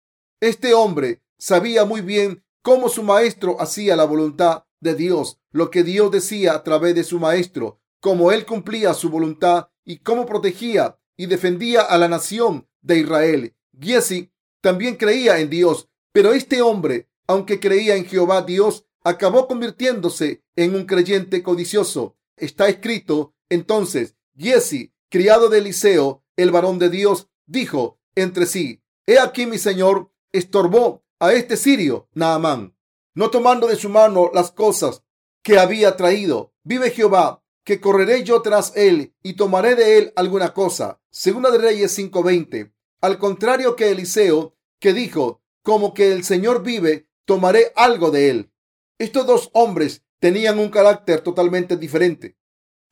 Este hombre sabía muy bien cómo su maestro hacía la voluntad de Dios, lo que Dios decía a través de su maestro, cómo él cumplía su voluntad y cómo protegía y defendía a la nación de Israel. Giesi también creía en Dios, pero este hombre, aunque creía en Jehová Dios, acabó convirtiéndose en un creyente codicioso. Está escrito entonces, Giesi, criado de Eliseo, el varón de Dios, dijo entre sí, He aquí mi señor estorbó a este sirio, Naamán, no tomando de su mano las cosas que había traído. Vive Jehová, que correré yo tras él y tomaré de él alguna cosa. Segunda de Reyes 5:20. Al contrario que Eliseo, que dijo, como que el Señor vive, tomaré algo de él. Estos dos hombres tenían un carácter totalmente diferente.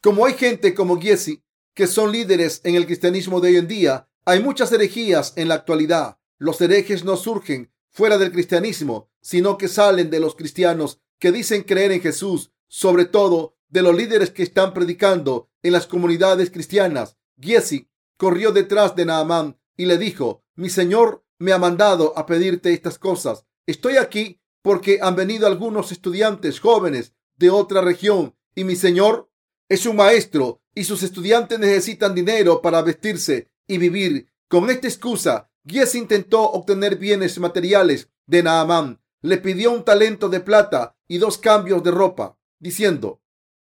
Como hay gente como Giesi, que son líderes en el cristianismo de hoy en día, hay muchas herejías en la actualidad. Los herejes no surgen fuera del cristianismo, sino que salen de los cristianos que dicen creer en Jesús, sobre todo de los líderes que están predicando en las comunidades cristianas. Giesi corrió detrás de Naamán y le dijo, mi Señor me ha mandado a pedirte estas cosas. Estoy aquí porque han venido algunos estudiantes jóvenes de otra región y mi Señor es un maestro y sus estudiantes necesitan dinero para vestirse y vivir. Con esta excusa, Gies intentó obtener bienes materiales de Naamán. Le pidió un talento de plata y dos cambios de ropa, diciendo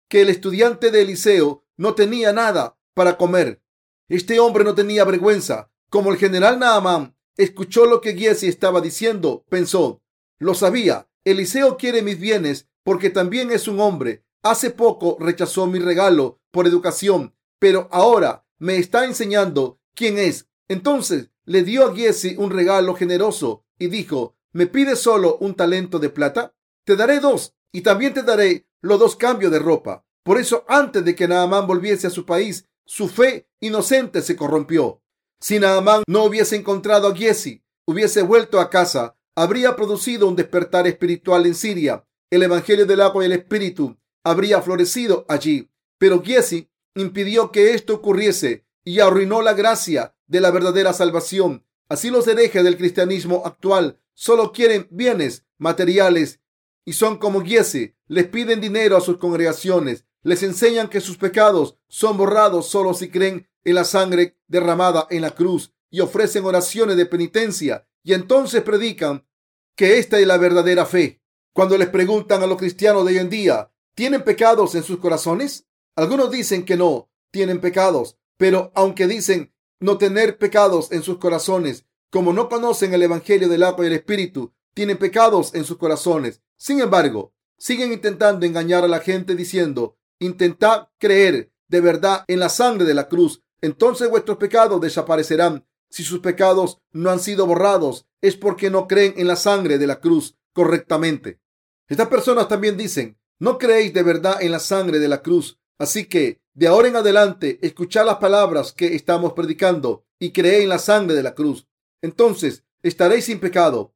que el estudiante de Eliseo no tenía nada para comer. Este hombre no tenía vergüenza. Como el general Naamán escuchó lo que Giesi estaba diciendo, pensó, lo sabía, Eliseo quiere mis bienes porque también es un hombre. Hace poco rechazó mi regalo por educación, pero ahora me está enseñando quién es. Entonces le dio a Giesi un regalo generoso y dijo, ¿me pides solo un talento de plata? Te daré dos y también te daré los dos cambios de ropa. Por eso, antes de que Naamán volviese a su país, su fe inocente se corrompió. Si Naamán no hubiese encontrado a Giesi, hubiese vuelto a casa, habría producido un despertar espiritual en Siria. El evangelio del agua y el espíritu habría florecido allí. Pero Giesi impidió que esto ocurriese y arruinó la gracia de la verdadera salvación. Así los herejes del cristianismo actual solo quieren bienes materiales y son como Giesi, les piden dinero a sus congregaciones, les enseñan que sus pecados son borrados solo si creen en la sangre derramada en la cruz y ofrecen oraciones de penitencia y entonces predican que esta es la verdadera fe. Cuando les preguntan a los cristianos de hoy en día, ¿tienen pecados en sus corazones? Algunos dicen que no, tienen pecados, pero aunque dicen no tener pecados en sus corazones, como no conocen el Evangelio del agua y el Espíritu, tienen pecados en sus corazones. Sin embargo, siguen intentando engañar a la gente diciendo, intentad creer de verdad en la sangre de la cruz, entonces vuestros pecados desaparecerán. Si sus pecados no han sido borrados, es porque no creen en la sangre de la cruz correctamente. Estas personas también dicen, no creéis de verdad en la sangre de la cruz, así que de ahora en adelante escuchad las palabras que estamos predicando y creed en la sangre de la cruz. Entonces estaréis sin pecado.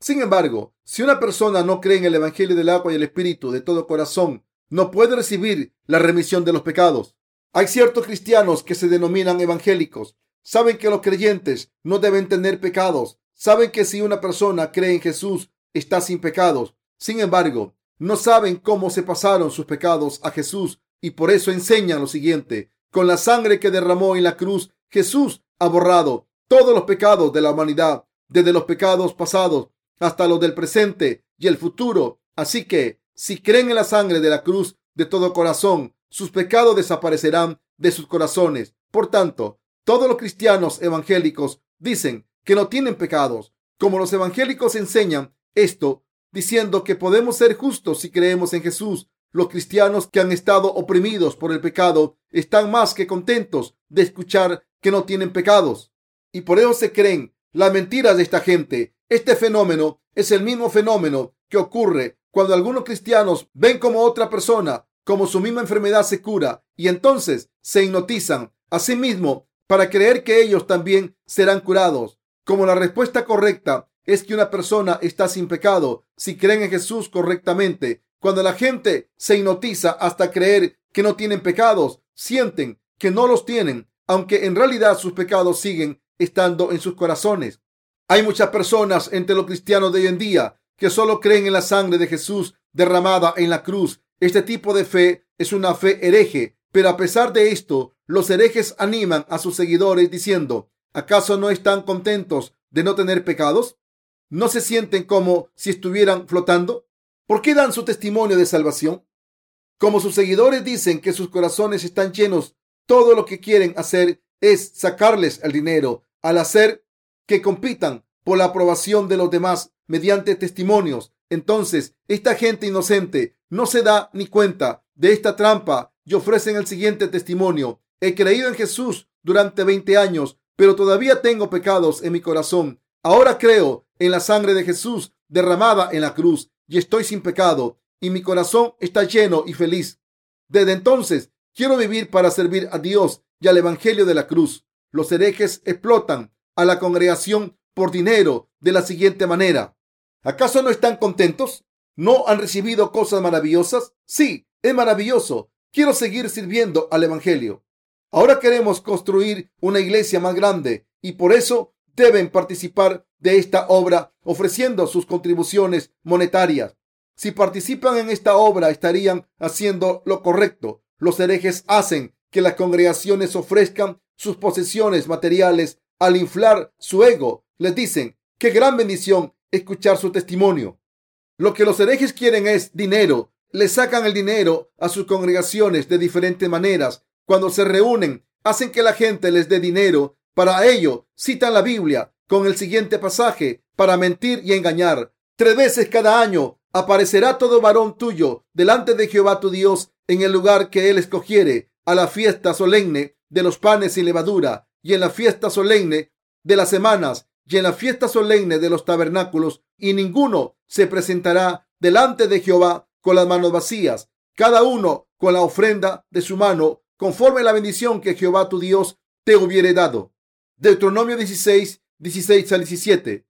Sin embargo, si una persona no cree en el Evangelio del agua y el Espíritu de todo corazón, no puede recibir la remisión de los pecados. Hay ciertos cristianos que se denominan evangélicos. Saben que los creyentes no deben tener pecados. Saben que si una persona cree en Jesús, está sin pecados. Sin embargo, no saben cómo se pasaron sus pecados a Jesús y por eso enseñan lo siguiente. Con la sangre que derramó en la cruz, Jesús ha borrado todos los pecados de la humanidad, desde los pecados pasados hasta los del presente y el futuro. Así que, si creen en la sangre de la cruz de todo corazón, sus pecados desaparecerán de sus corazones. Por tanto, todos los cristianos evangélicos dicen que no tienen pecados. Como los evangélicos enseñan esto, diciendo que podemos ser justos si creemos en Jesús, los cristianos que han estado oprimidos por el pecado están más que contentos de escuchar que no tienen pecados. Y por eso se creen las mentiras de esta gente. Este fenómeno es el mismo fenómeno que ocurre cuando algunos cristianos ven como otra persona, como su misma enfermedad se cura y entonces se hipnotizan a sí mismo para creer que ellos también serán curados. Como la respuesta correcta es que una persona está sin pecado si creen en Jesús correctamente. Cuando la gente se hipnotiza hasta creer que no tienen pecados, sienten que no los tienen, aunque en realidad sus pecados siguen estando en sus corazones. Hay muchas personas entre los cristianos de hoy en día que solo creen en la sangre de Jesús derramada en la cruz. Este tipo de fe es una fe hereje, pero a pesar de esto, los herejes animan a sus seguidores diciendo, ¿acaso no están contentos de no tener pecados? ¿No se sienten como si estuvieran flotando? ¿Por qué dan su testimonio de salvación? Como sus seguidores dicen que sus corazones están llenos, todo lo que quieren hacer es sacarles el dinero al hacer que compitan por la aprobación de los demás mediante testimonios. Entonces, esta gente inocente no se da ni cuenta de esta trampa y ofrecen el siguiente testimonio. He creído en Jesús durante 20 años, pero todavía tengo pecados en mi corazón. Ahora creo en la sangre de Jesús derramada en la cruz y estoy sin pecado y mi corazón está lleno y feliz. Desde entonces quiero vivir para servir a Dios y al Evangelio de la cruz. Los herejes explotan a la congregación por dinero de la siguiente manera. ¿Acaso no están contentos? ¿No han recibido cosas maravillosas? Sí, es maravilloso. Quiero seguir sirviendo al Evangelio. Ahora queremos construir una iglesia más grande y por eso deben participar de esta obra ofreciendo sus contribuciones monetarias. Si participan en esta obra estarían haciendo lo correcto. Los herejes hacen que las congregaciones ofrezcan sus posesiones materiales al inflar su ego. Les dicen, qué gran bendición escuchar su testimonio. Lo que los herejes quieren es dinero. Le sacan el dinero a sus congregaciones de diferentes maneras. Cuando se reúnen, hacen que la gente les dé dinero. Para ello, citan la Biblia con el siguiente pasaje para mentir y engañar. Tres veces cada año aparecerá todo varón tuyo delante de Jehová tu Dios en el lugar que él escogiere a la fiesta solemne de los panes y levadura y en la fiesta solemne de las semanas y en la fiesta solemne de los tabernáculos y ninguno se presentará delante de Jehová con las manos vacías, cada uno con la ofrenda de su mano, conforme a la bendición que Jehová tu Dios te hubiere dado. Deuteronomio 16, 16 al 17.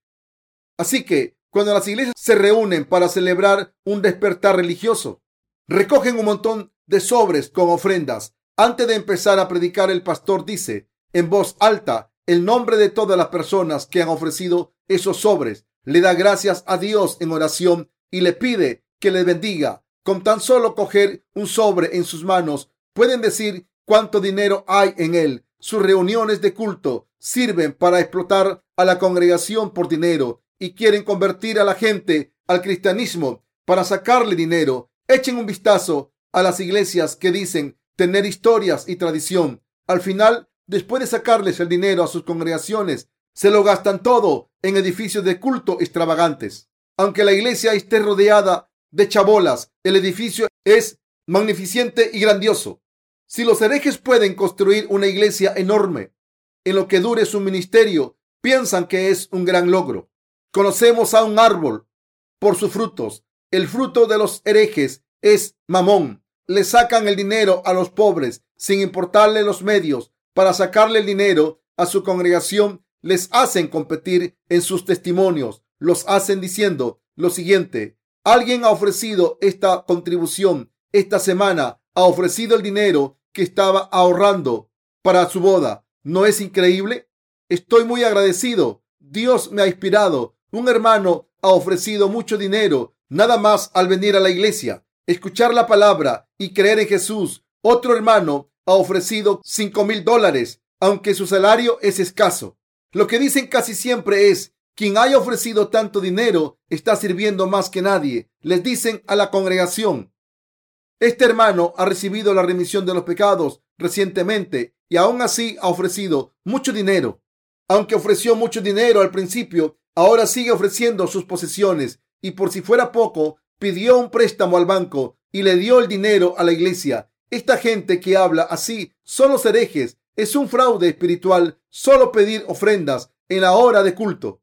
Así que cuando las iglesias se reúnen para celebrar un despertar religioso, recogen un montón de sobres con ofrendas. Antes de empezar a predicar, el pastor dice en voz alta el nombre de todas las personas que han ofrecido esos sobres. Le da gracias a Dios en oración y le pide que le bendiga. Con tan solo coger un sobre en sus manos, pueden decir cuánto dinero hay en él. Sus reuniones de culto sirven para explotar a la congregación por dinero y quieren convertir a la gente al cristianismo para sacarle dinero. Echen un vistazo a las iglesias que dicen tener historias y tradición. Al final, después de sacarles el dinero a sus congregaciones, se lo gastan todo en edificios de culto extravagantes. Aunque la iglesia esté rodeada de chabolas, el edificio es magnificente y grandioso. Si los herejes pueden construir una iglesia enorme en lo que dure su ministerio, piensan que es un gran logro. Conocemos a un árbol por sus frutos. El fruto de los herejes es mamón. Le sacan el dinero a los pobres sin importarle los medios para sacarle el dinero a su congregación. Les hacen competir en sus testimonios. Los hacen diciendo lo siguiente. Alguien ha ofrecido esta contribución esta semana. Ha ofrecido el dinero que estaba ahorrando para su boda. ¿No es increíble? Estoy muy agradecido. Dios me ha inspirado un hermano ha ofrecido mucho dinero nada más al venir a la iglesia, escuchar la palabra y creer en Jesús. Otro hermano ha ofrecido cinco mil dólares, aunque su salario es escaso. Lo que dicen casi siempre es, quien haya ofrecido tanto dinero está sirviendo más que nadie. Les dicen a la congregación. Este hermano ha recibido la remisión de los pecados recientemente y aún así ha ofrecido mucho dinero. Aunque ofreció mucho dinero al principio, ahora sigue ofreciendo sus posesiones y por si fuera poco, pidió un préstamo al banco y le dio el dinero a la iglesia. Esta gente que habla así son los herejes. Es un fraude espiritual solo pedir ofrendas en la hora de culto.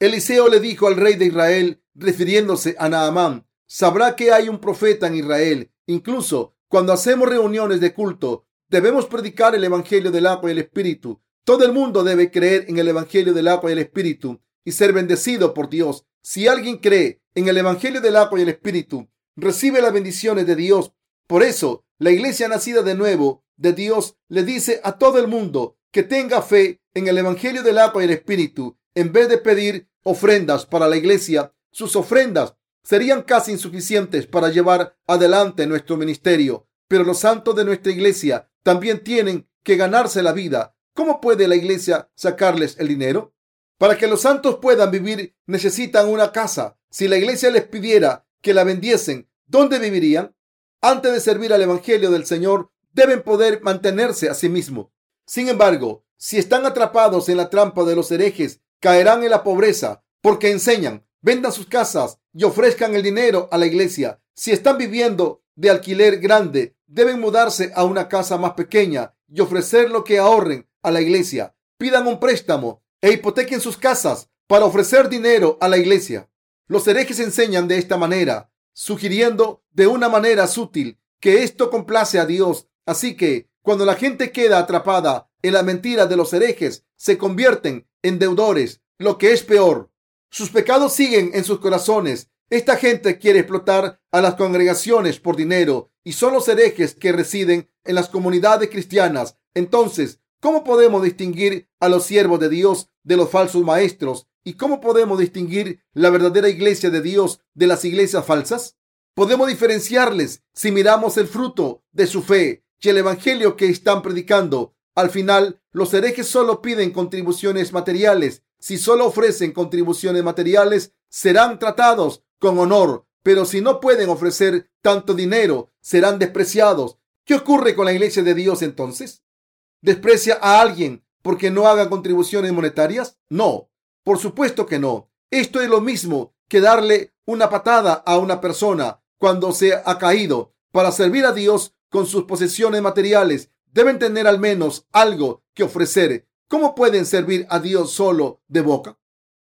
Eliseo le dijo al rey de Israel, refiriéndose a Naamán, sabrá que hay un profeta en Israel. Incluso cuando hacemos reuniones de culto, debemos predicar el Evangelio del agua y el Espíritu. Todo el mundo debe creer en el Evangelio del agua y el Espíritu y ser bendecido por Dios. Si alguien cree en el Evangelio del agua y el Espíritu, recibe las bendiciones de Dios. Por eso, la iglesia nacida de nuevo de Dios le dice a todo el mundo que tenga fe en el Evangelio del agua y el Espíritu. En vez de pedir ofrendas para la iglesia, sus ofrendas serían casi insuficientes para llevar adelante nuestro ministerio. Pero los santos de nuestra iglesia también tienen que ganarse la vida. ¿Cómo puede la iglesia sacarles el dinero? Para que los santos puedan vivir necesitan una casa. Si la iglesia les pidiera que la vendiesen, ¿dónde vivirían? Antes de servir al Evangelio del Señor, deben poder mantenerse a sí mismos. Sin embargo, si están atrapados en la trampa de los herejes, caerán en la pobreza porque enseñan, vendan sus casas y ofrezcan el dinero a la iglesia. Si están viviendo de alquiler grande, deben mudarse a una casa más pequeña y ofrecer lo que ahorren a la iglesia. Pidan un préstamo e hipotequen sus casas para ofrecer dinero a la iglesia. Los herejes enseñan de esta manera, sugiriendo de una manera sutil que esto complace a Dios. Así que cuando la gente queda atrapada en la mentira de los herejes, se convierten en deudores, lo que es peor. Sus pecados siguen en sus corazones. Esta gente quiere explotar a las congregaciones por dinero y son los herejes que residen en las comunidades cristianas. Entonces, ¿Cómo podemos distinguir a los siervos de Dios de los falsos maestros? ¿Y cómo podemos distinguir la verdadera iglesia de Dios de las iglesias falsas? Podemos diferenciarles si miramos el fruto de su fe y el evangelio que están predicando. Al final, los herejes solo piden contribuciones materiales. Si solo ofrecen contribuciones materiales, serán tratados con honor. Pero si no pueden ofrecer tanto dinero, serán despreciados. ¿Qué ocurre con la iglesia de Dios entonces? ¿Desprecia a alguien porque no haga contribuciones monetarias? No, por supuesto que no. Esto es lo mismo que darle una patada a una persona cuando se ha caído. Para servir a Dios con sus posesiones materiales, deben tener al menos algo que ofrecer. ¿Cómo pueden servir a Dios solo de boca?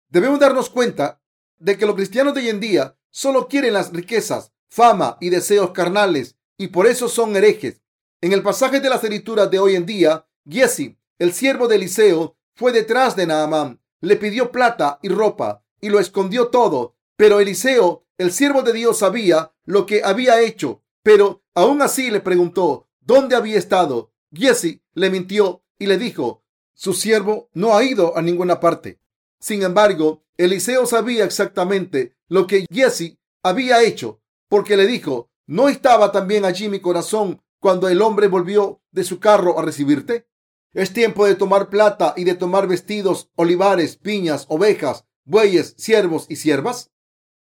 Debemos darnos cuenta de que los cristianos de hoy en día solo quieren las riquezas, fama y deseos carnales y por eso son herejes. En el pasaje de las escrituras de hoy en día, Giesi, el siervo de Eliseo, fue detrás de Naamán, le pidió plata y ropa y lo escondió todo. Pero Eliseo, el siervo de Dios, sabía lo que había hecho, pero aún así le preguntó dónde había estado. Giesi le mintió y le dijo, su siervo no ha ido a ninguna parte. Sin embargo, Eliseo sabía exactamente lo que Giesi había hecho, porque le dijo, ¿no estaba también allí mi corazón cuando el hombre volvió de su carro a recibirte? Es tiempo de tomar plata y de tomar vestidos, olivares, piñas, ovejas, bueyes, siervos y siervas.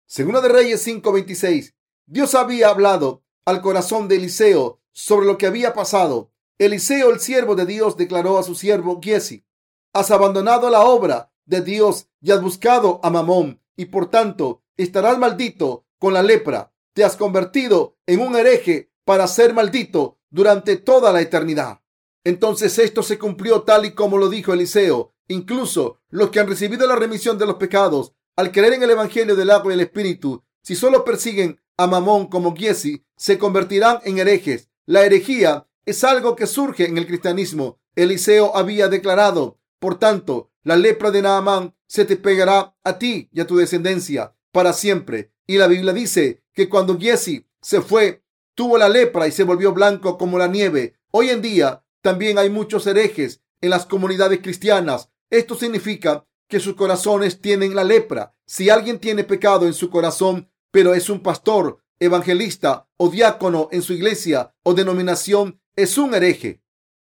Segunda de Reyes 5:26. Dios había hablado al corazón de Eliseo sobre lo que había pasado. Eliseo, el siervo de Dios, declaró a su siervo Giesi, has abandonado la obra de Dios y has buscado a Mamón y por tanto estarás maldito con la lepra. Te has convertido en un hereje para ser maldito durante toda la eternidad. Entonces esto se cumplió tal y como lo dijo Eliseo. Incluso los que han recibido la remisión de los pecados al creer en el Evangelio del agua y el Espíritu, si solo persiguen a Mamón como Giesi, se convertirán en herejes. La herejía es algo que surge en el cristianismo. Eliseo había declarado, por tanto, la lepra de Naamán se te pegará a ti y a tu descendencia para siempre. Y la Biblia dice que cuando Giesi se fue, tuvo la lepra y se volvió blanco como la nieve. Hoy en día también hay muchos herejes en las comunidades cristianas. Esto significa que sus corazones tienen la lepra. Si alguien tiene pecado en su corazón, pero es un pastor, evangelista o diácono en su iglesia o denominación, es un hereje.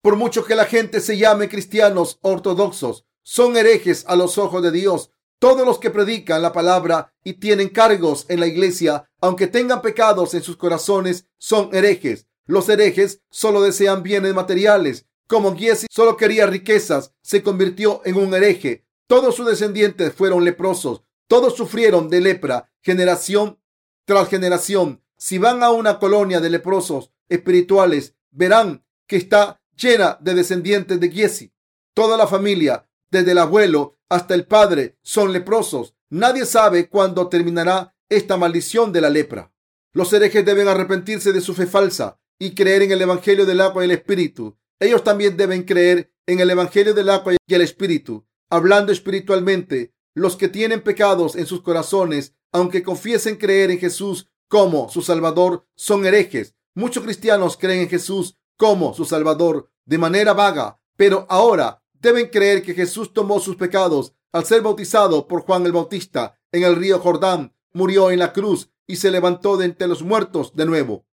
Por mucho que la gente se llame cristianos ortodoxos, son herejes a los ojos de Dios. Todos los que predican la palabra y tienen cargos en la iglesia, aunque tengan pecados en sus corazones, son herejes. Los herejes solo desean bienes materiales. Como Giesi solo quería riquezas, se convirtió en un hereje. Todos sus descendientes fueron leprosos. Todos sufrieron de lepra, generación tras generación. Si van a una colonia de leprosos espirituales, verán que está llena de descendientes de Giesi. Toda la familia, desde el abuelo hasta el padre, son leprosos. Nadie sabe cuándo terminará esta maldición de la lepra. Los herejes deben arrepentirse de su fe falsa y creer en el Evangelio del agua y el Espíritu. Ellos también deben creer en el Evangelio del agua y el Espíritu. Hablando espiritualmente, los que tienen pecados en sus corazones, aunque confiesen creer en Jesús como su Salvador, son herejes. Muchos cristianos creen en Jesús como su Salvador de manera vaga, pero ahora deben creer que Jesús tomó sus pecados al ser bautizado por Juan el Bautista en el río Jordán, murió en la cruz y se levantó de entre los muertos de nuevo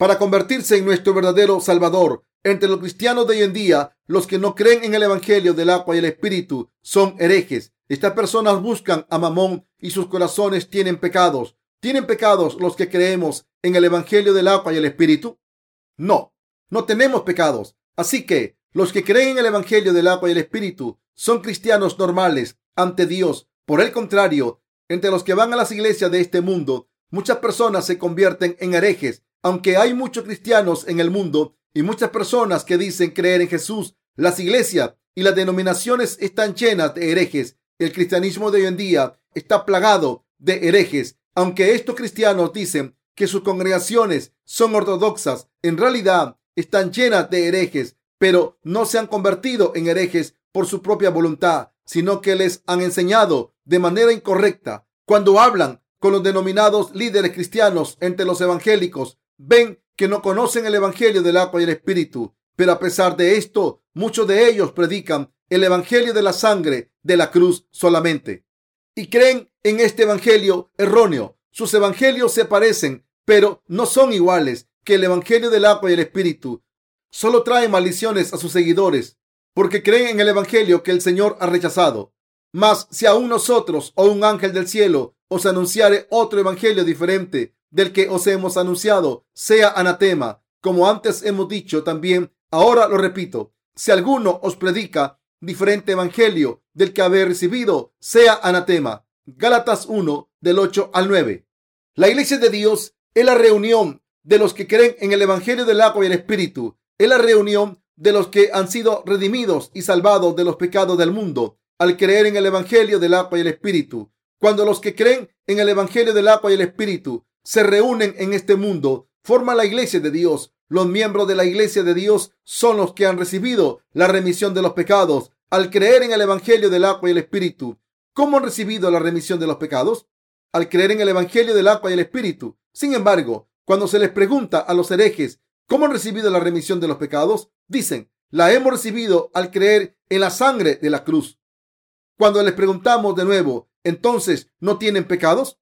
para convertirse en nuestro verdadero Salvador. Entre los cristianos de hoy en día, los que no creen en el Evangelio del agua y el Espíritu son herejes. Estas personas buscan a Mamón y sus corazones tienen pecados. ¿Tienen pecados los que creemos en el Evangelio del agua y el Espíritu? No, no tenemos pecados. Así que los que creen en el Evangelio del agua y el Espíritu son cristianos normales ante Dios. Por el contrario, entre los que van a las iglesias de este mundo, muchas personas se convierten en herejes aunque hay muchos cristianos en el mundo y muchas personas que dicen creer en Jesús, las iglesias y las denominaciones están llenas de herejes. El cristianismo de hoy en día está plagado de herejes. Aunque estos cristianos dicen que sus congregaciones son ortodoxas, en realidad están llenas de herejes, pero no se han convertido en herejes por su propia voluntad, sino que les han enseñado de manera incorrecta. Cuando hablan con los denominados líderes cristianos entre los evangélicos, ven que no conocen el Evangelio del agua y el Espíritu, Pero a pesar de esto, muchos de ellos predican el Evangelio de la sangre de la cruz solamente. Y creen en este Evangelio erróneo. Sus Evangelios se parecen, pero no son iguales que el Evangelio del agua y el Espíritu. Solo trae maldiciones a sus seguidores, porque creen en el Evangelio que el Señor ha rechazado. Mas si aún nosotros o un ángel del cielo os anunciare otro evangelio diferente del que os hemos anunciado, sea anatema. Como antes hemos dicho también, ahora lo repito, si alguno os predica diferente evangelio del que habéis recibido, sea anatema. Gálatas 1 del 8 al 9. La iglesia de Dios es la reunión de los que creen en el evangelio del agua y el espíritu. Es la reunión de los que han sido redimidos y salvados de los pecados del mundo al creer en el Evangelio del agua y el Espíritu. Cuando los que creen en el Evangelio del agua y el Espíritu se reúnen en este mundo, forman la iglesia de Dios. Los miembros de la iglesia de Dios son los que han recibido la remisión de los pecados al creer en el Evangelio del agua y el Espíritu. ¿Cómo han recibido la remisión de los pecados? Al creer en el Evangelio del agua y el Espíritu. Sin embargo, cuando se les pregunta a los herejes cómo han recibido la remisión de los pecados, dicen, la hemos recibido al creer en la sangre de la cruz. Cuando les preguntamos de nuevo, entonces, ¿no tienen pecados?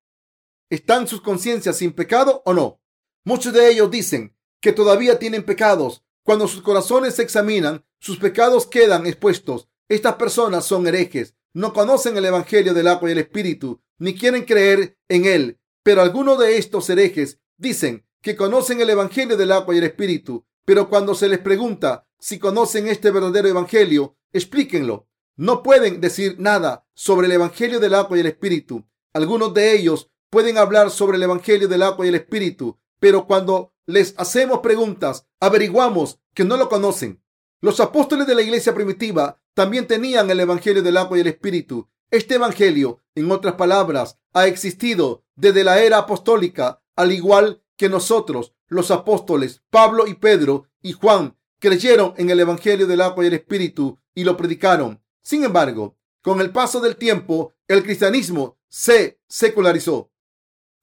¿Están sus conciencias sin pecado o no? Muchos de ellos dicen que todavía tienen pecados. Cuando sus corazones se examinan, sus pecados quedan expuestos. Estas personas son herejes, no conocen el Evangelio del agua y el Espíritu, ni quieren creer en él. Pero algunos de estos herejes dicen que conocen el Evangelio del agua y el Espíritu, pero cuando se les pregunta si conocen este verdadero Evangelio, explíquenlo. No pueden decir nada sobre el Evangelio del agua y el Espíritu. Algunos de ellos pueden hablar sobre el Evangelio del agua y el Espíritu, pero cuando les hacemos preguntas, averiguamos que no lo conocen. Los apóstoles de la iglesia primitiva también tenían el Evangelio del agua y el Espíritu. Este Evangelio, en otras palabras, ha existido desde la era apostólica, al igual que nosotros, los apóstoles Pablo y Pedro y Juan, creyeron en el Evangelio del agua y el Espíritu y lo predicaron. Sin embargo, con el paso del tiempo, el cristianismo se secularizó.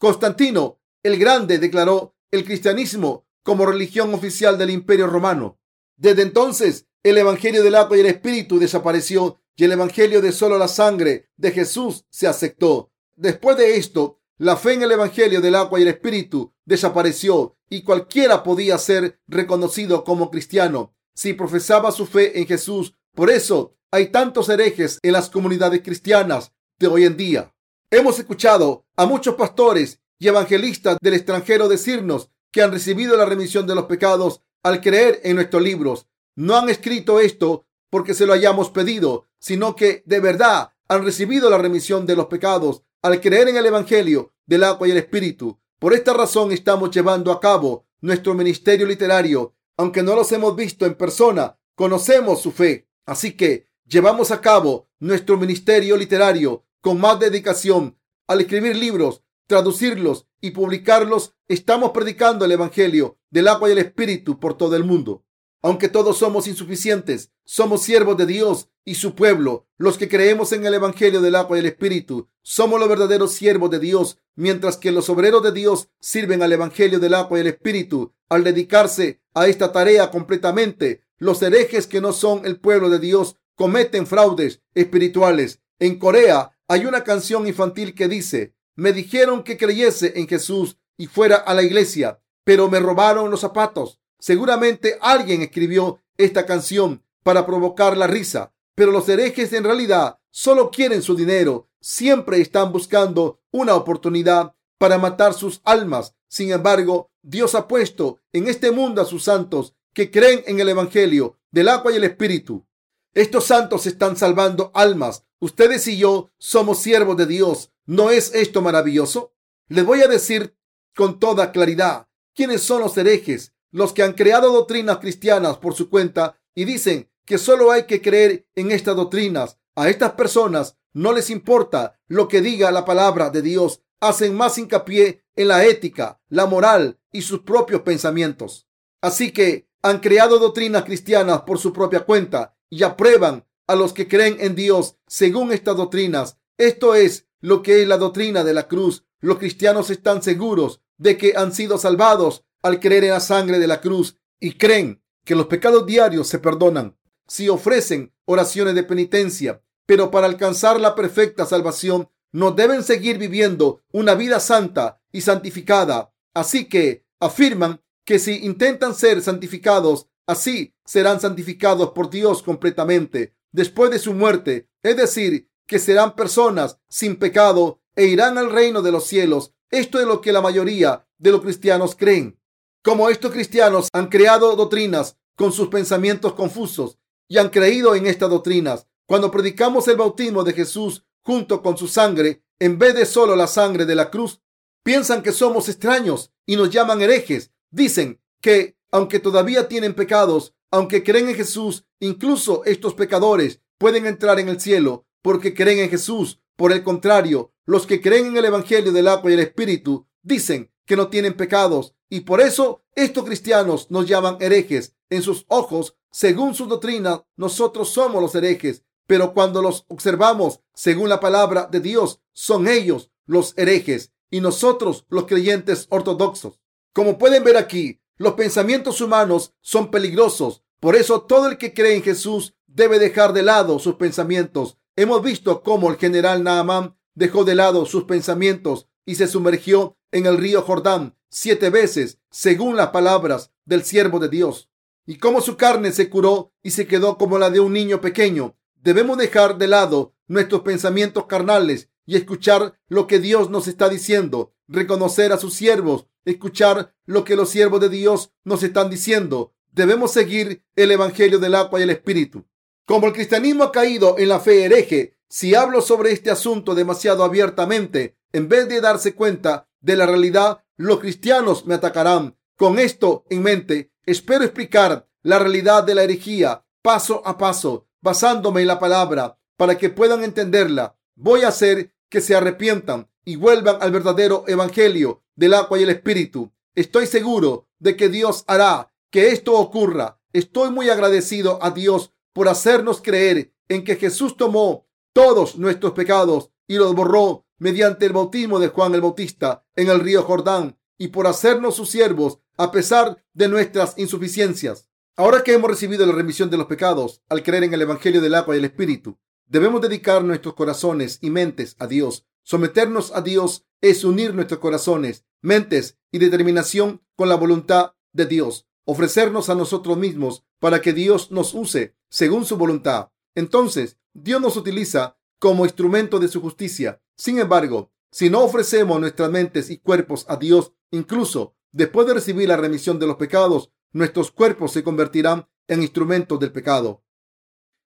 Constantino el Grande declaró el cristianismo como religión oficial del Imperio Romano. Desde entonces, el Evangelio del agua y el Espíritu desapareció y el Evangelio de solo la sangre de Jesús se aceptó. Después de esto, la fe en el Evangelio del agua y el Espíritu desapareció y cualquiera podía ser reconocido como cristiano si profesaba su fe en Jesús. Por eso, hay tantos herejes en las comunidades cristianas de hoy en día. Hemos escuchado a muchos pastores y evangelistas del extranjero decirnos que han recibido la remisión de los pecados al creer en nuestros libros. No han escrito esto porque se lo hayamos pedido, sino que de verdad han recibido la remisión de los pecados al creer en el Evangelio del agua y el Espíritu. Por esta razón estamos llevando a cabo nuestro ministerio literario. Aunque no los hemos visto en persona, conocemos su fe. Así que llevamos a cabo nuestro ministerio literario con más dedicación. Al escribir libros, traducirlos y publicarlos, estamos predicando el Evangelio del agua y el Espíritu por todo el mundo. Aunque todos somos insuficientes, somos siervos de Dios y su pueblo. Los que creemos en el Evangelio del agua y el Espíritu, somos los verdaderos siervos de Dios, mientras que los obreros de Dios sirven al Evangelio del agua y el Espíritu. Al dedicarse a esta tarea completamente, los herejes que no son el pueblo de Dios cometen fraudes espirituales. En Corea hay una canción infantil que dice, me dijeron que creyese en Jesús y fuera a la iglesia, pero me robaron los zapatos. Seguramente alguien escribió esta canción para provocar la risa, pero los herejes en realidad solo quieren su dinero, siempre están buscando una oportunidad para matar sus almas. Sin embargo, Dios ha puesto en este mundo a sus santos que creen en el Evangelio del agua y el Espíritu. Estos santos están salvando almas. Ustedes y yo somos siervos de Dios. ¿No es esto maravilloso? Les voy a decir con toda claridad quiénes son los herejes, los que han creado doctrinas cristianas por su cuenta y dicen que solo hay que creer en estas doctrinas. A estas personas no les importa lo que diga la palabra de Dios. Hacen más hincapié en la ética, la moral y sus propios pensamientos. Así que han creado doctrinas cristianas por su propia cuenta y aprueban a los que creen en Dios según estas doctrinas. Esto es lo que es la doctrina de la cruz. Los cristianos están seguros de que han sido salvados al creer en la sangre de la cruz y creen que los pecados diarios se perdonan si ofrecen oraciones de penitencia, pero para alcanzar la perfecta salvación no deben seguir viviendo una vida santa y santificada. Así que afirman que si intentan ser santificados, así serán santificados por Dios completamente después de su muerte. Es decir, que serán personas sin pecado e irán al reino de los cielos. Esto es lo que la mayoría de los cristianos creen. Como estos cristianos han creado doctrinas con sus pensamientos confusos y han creído en estas doctrinas, cuando predicamos el bautismo de Jesús junto con su sangre, en vez de solo la sangre de la cruz, piensan que somos extraños y nos llaman herejes. Dicen que, aunque todavía tienen pecados, aunque creen en Jesús, incluso estos pecadores pueden entrar en el cielo porque creen en Jesús. Por el contrario, los que creen en el Evangelio del agua y el Espíritu dicen que no tienen pecados y por eso estos cristianos nos llaman herejes. En sus ojos, según su doctrina, nosotros somos los herejes, pero cuando los observamos según la palabra de Dios, son ellos los herejes y nosotros los creyentes ortodoxos. Como pueden ver aquí, los pensamientos humanos son peligrosos. Por eso todo el que cree en Jesús debe dejar de lado sus pensamientos Hemos visto cómo el general Naaman dejó de lado sus pensamientos y se sumergió en el río Jordán siete veces, según las palabras del siervo de Dios, y cómo su carne se curó y se quedó como la de un niño pequeño. Debemos dejar de lado nuestros pensamientos carnales y escuchar lo que Dios nos está diciendo, reconocer a sus siervos, escuchar lo que los siervos de Dios nos están diciendo. Debemos seguir el Evangelio del agua y el Espíritu. Como el cristianismo ha caído en la fe hereje, si hablo sobre este asunto demasiado abiertamente, en vez de darse cuenta de la realidad, los cristianos me atacarán. Con esto en mente, espero explicar la realidad de la herejía paso a paso, basándome en la palabra, para que puedan entenderla. Voy a hacer que se arrepientan y vuelvan al verdadero evangelio del agua y el espíritu. Estoy seguro de que Dios hará que esto ocurra. Estoy muy agradecido a Dios por hacernos creer en que Jesús tomó todos nuestros pecados y los borró mediante el bautismo de Juan el Bautista en el río Jordán y por hacernos sus siervos a pesar de nuestras insuficiencias. Ahora que hemos recibido la remisión de los pecados al creer en el Evangelio del agua y el Espíritu, debemos dedicar nuestros corazones y mentes a Dios. Someternos a Dios es unir nuestros corazones, mentes y determinación con la voluntad de Dios ofrecernos a nosotros mismos para que Dios nos use según su voluntad. Entonces, Dios nos utiliza como instrumento de su justicia. Sin embargo, si no ofrecemos nuestras mentes y cuerpos a Dios, incluso después de recibir la remisión de los pecados, nuestros cuerpos se convertirán en instrumentos del pecado.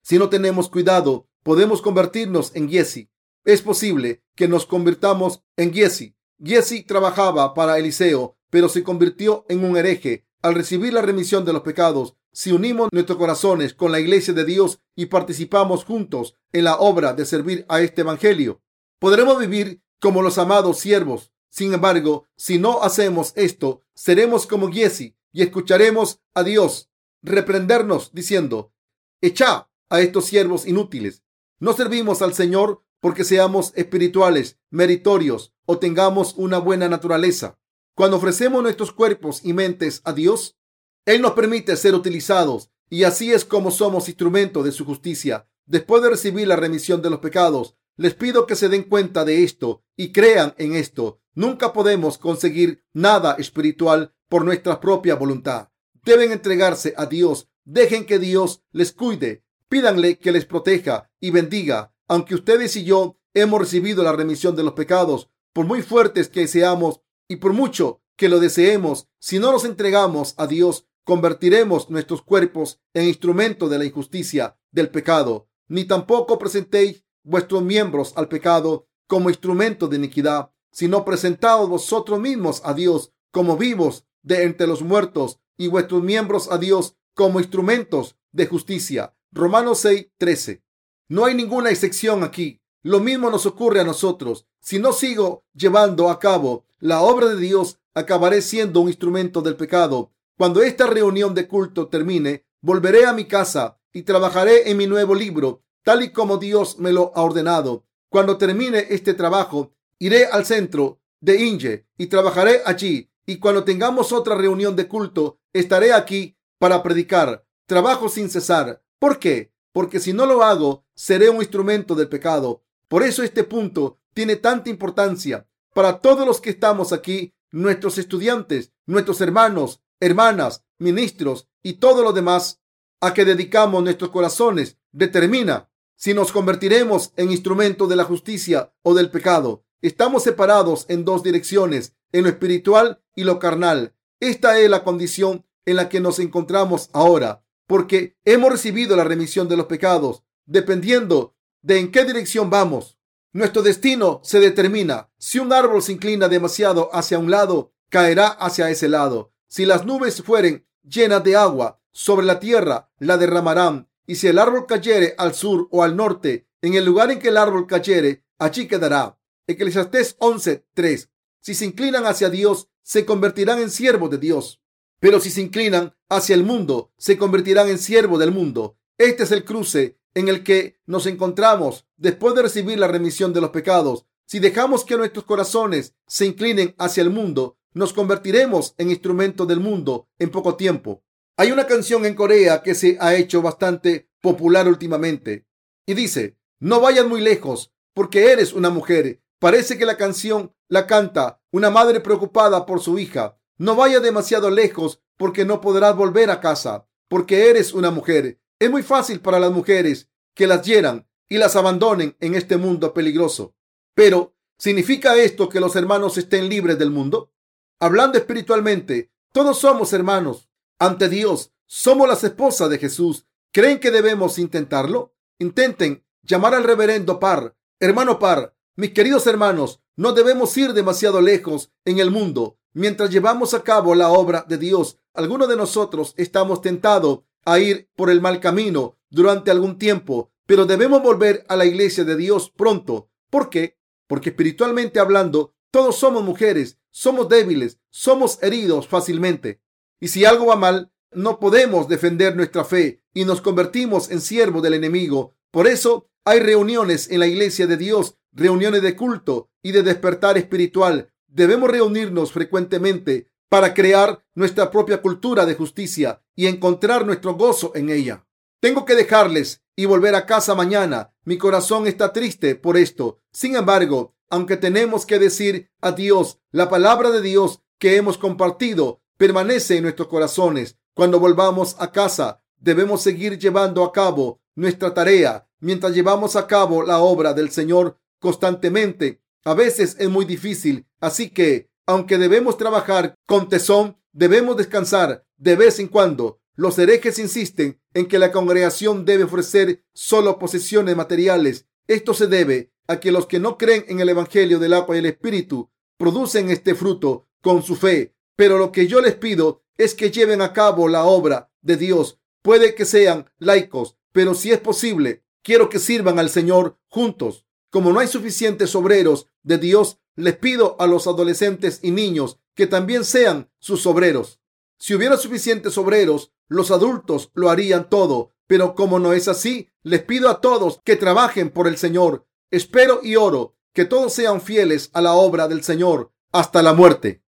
Si no tenemos cuidado, podemos convertirnos en Giesi. Es posible que nos convirtamos en Giesi. Giesi trabajaba para Eliseo, pero se convirtió en un hereje al recibir la remisión de los pecados, si unimos nuestros corazones con la iglesia de Dios y participamos juntos en la obra de servir a este evangelio, podremos vivir como los amados siervos. Sin embargo, si no hacemos esto, seremos como Giesi y escucharemos a Dios reprendernos diciendo, echa a estos siervos inútiles. No servimos al Señor porque seamos espirituales, meritorios o tengamos una buena naturaleza. Cuando ofrecemos nuestros cuerpos y mentes a Dios, Él nos permite ser utilizados y así es como somos instrumentos de su justicia. Después de recibir la remisión de los pecados, les pido que se den cuenta de esto y crean en esto. Nunca podemos conseguir nada espiritual por nuestra propia voluntad. Deben entregarse a Dios. Dejen que Dios les cuide. Pídanle que les proteja y bendiga. Aunque ustedes y yo hemos recibido la remisión de los pecados, por muy fuertes que seamos y por mucho que lo deseemos, si no nos entregamos a Dios, convertiremos nuestros cuerpos en instrumento de la injusticia del pecado. Ni tampoco presentéis vuestros miembros al pecado como instrumento de iniquidad, sino presentaos vosotros mismos a Dios como vivos de entre los muertos y vuestros miembros a Dios como instrumentos de justicia. Romanos 6, 13. No hay ninguna excepción aquí. Lo mismo nos ocurre a nosotros. Si no sigo llevando a cabo la obra de Dios, acabaré siendo un instrumento del pecado. Cuando esta reunión de culto termine, volveré a mi casa y trabajaré en mi nuevo libro, tal y como Dios me lo ha ordenado. Cuando termine este trabajo, iré al centro de Inge y trabajaré allí. Y cuando tengamos otra reunión de culto, estaré aquí para predicar. Trabajo sin cesar. ¿Por qué? Porque si no lo hago, seré un instrumento del pecado. Por eso este punto tiene tanta importancia para todos los que estamos aquí, nuestros estudiantes, nuestros hermanos, hermanas, ministros y todos los demás a que dedicamos nuestros corazones determina si nos convertiremos en instrumento de la justicia o del pecado. Estamos separados en dos direcciones, en lo espiritual y lo carnal. Esta es la condición en la que nos encontramos ahora, porque hemos recibido la remisión de los pecados, dependiendo de en qué dirección vamos. Nuestro destino se determina. Si un árbol se inclina demasiado hacia un lado, caerá hacia ese lado. Si las nubes fueren llenas de agua sobre la tierra, la derramarán. Y si el árbol cayere al sur o al norte, en el lugar en que el árbol cayere, allí quedará. Eclesiastés 11:3. Si se inclinan hacia Dios, se convertirán en siervos de Dios. Pero si se inclinan hacia el mundo, se convertirán en siervos del mundo. Este es el cruce en el que nos encontramos después de recibir la remisión de los pecados. Si dejamos que nuestros corazones se inclinen hacia el mundo, nos convertiremos en instrumentos del mundo en poco tiempo. Hay una canción en Corea que se ha hecho bastante popular últimamente y dice, no vayas muy lejos porque eres una mujer. Parece que la canción la canta una madre preocupada por su hija. No vayas demasiado lejos porque no podrás volver a casa porque eres una mujer. Es muy fácil para las mujeres que las hieran y las abandonen en este mundo peligroso. Pero, ¿significa esto que los hermanos estén libres del mundo? Hablando espiritualmente, todos somos hermanos ante Dios. Somos las esposas de Jesús. ¿Creen que debemos intentarlo? Intenten llamar al reverendo Par. Hermano Par, mis queridos hermanos, no debemos ir demasiado lejos en el mundo. Mientras llevamos a cabo la obra de Dios, algunos de nosotros estamos tentados a ir por el mal camino durante algún tiempo, pero debemos volver a la iglesia de Dios pronto. ¿Por qué? Porque espiritualmente hablando, todos somos mujeres, somos débiles, somos heridos fácilmente. Y si algo va mal, no podemos defender nuestra fe y nos convertimos en siervos del enemigo. Por eso hay reuniones en la iglesia de Dios, reuniones de culto y de despertar espiritual. Debemos reunirnos frecuentemente para crear nuestra propia cultura de justicia y encontrar nuestro gozo en ella. Tengo que dejarles y volver a casa mañana. Mi corazón está triste por esto. Sin embargo, aunque tenemos que decir a Dios, la palabra de Dios que hemos compartido permanece en nuestros corazones. Cuando volvamos a casa, debemos seguir llevando a cabo nuestra tarea mientras llevamos a cabo la obra del Señor constantemente. A veces es muy difícil, así que aunque debemos trabajar con tesón, debemos descansar de vez en cuando. Los herejes insisten en que la congregación debe ofrecer solo posesiones materiales. Esto se debe a que los que no creen en el Evangelio del agua y el Espíritu producen este fruto con su fe. Pero lo que yo les pido es que lleven a cabo la obra de Dios. Puede que sean laicos, pero si es posible, quiero que sirvan al Señor juntos. Como no hay suficientes obreros de Dios, les pido a los adolescentes y niños que también sean sus obreros. Si hubiera suficientes obreros, los adultos lo harían todo, pero como no es así, les pido a todos que trabajen por el Señor. Espero y oro que todos sean fieles a la obra del Señor hasta la muerte.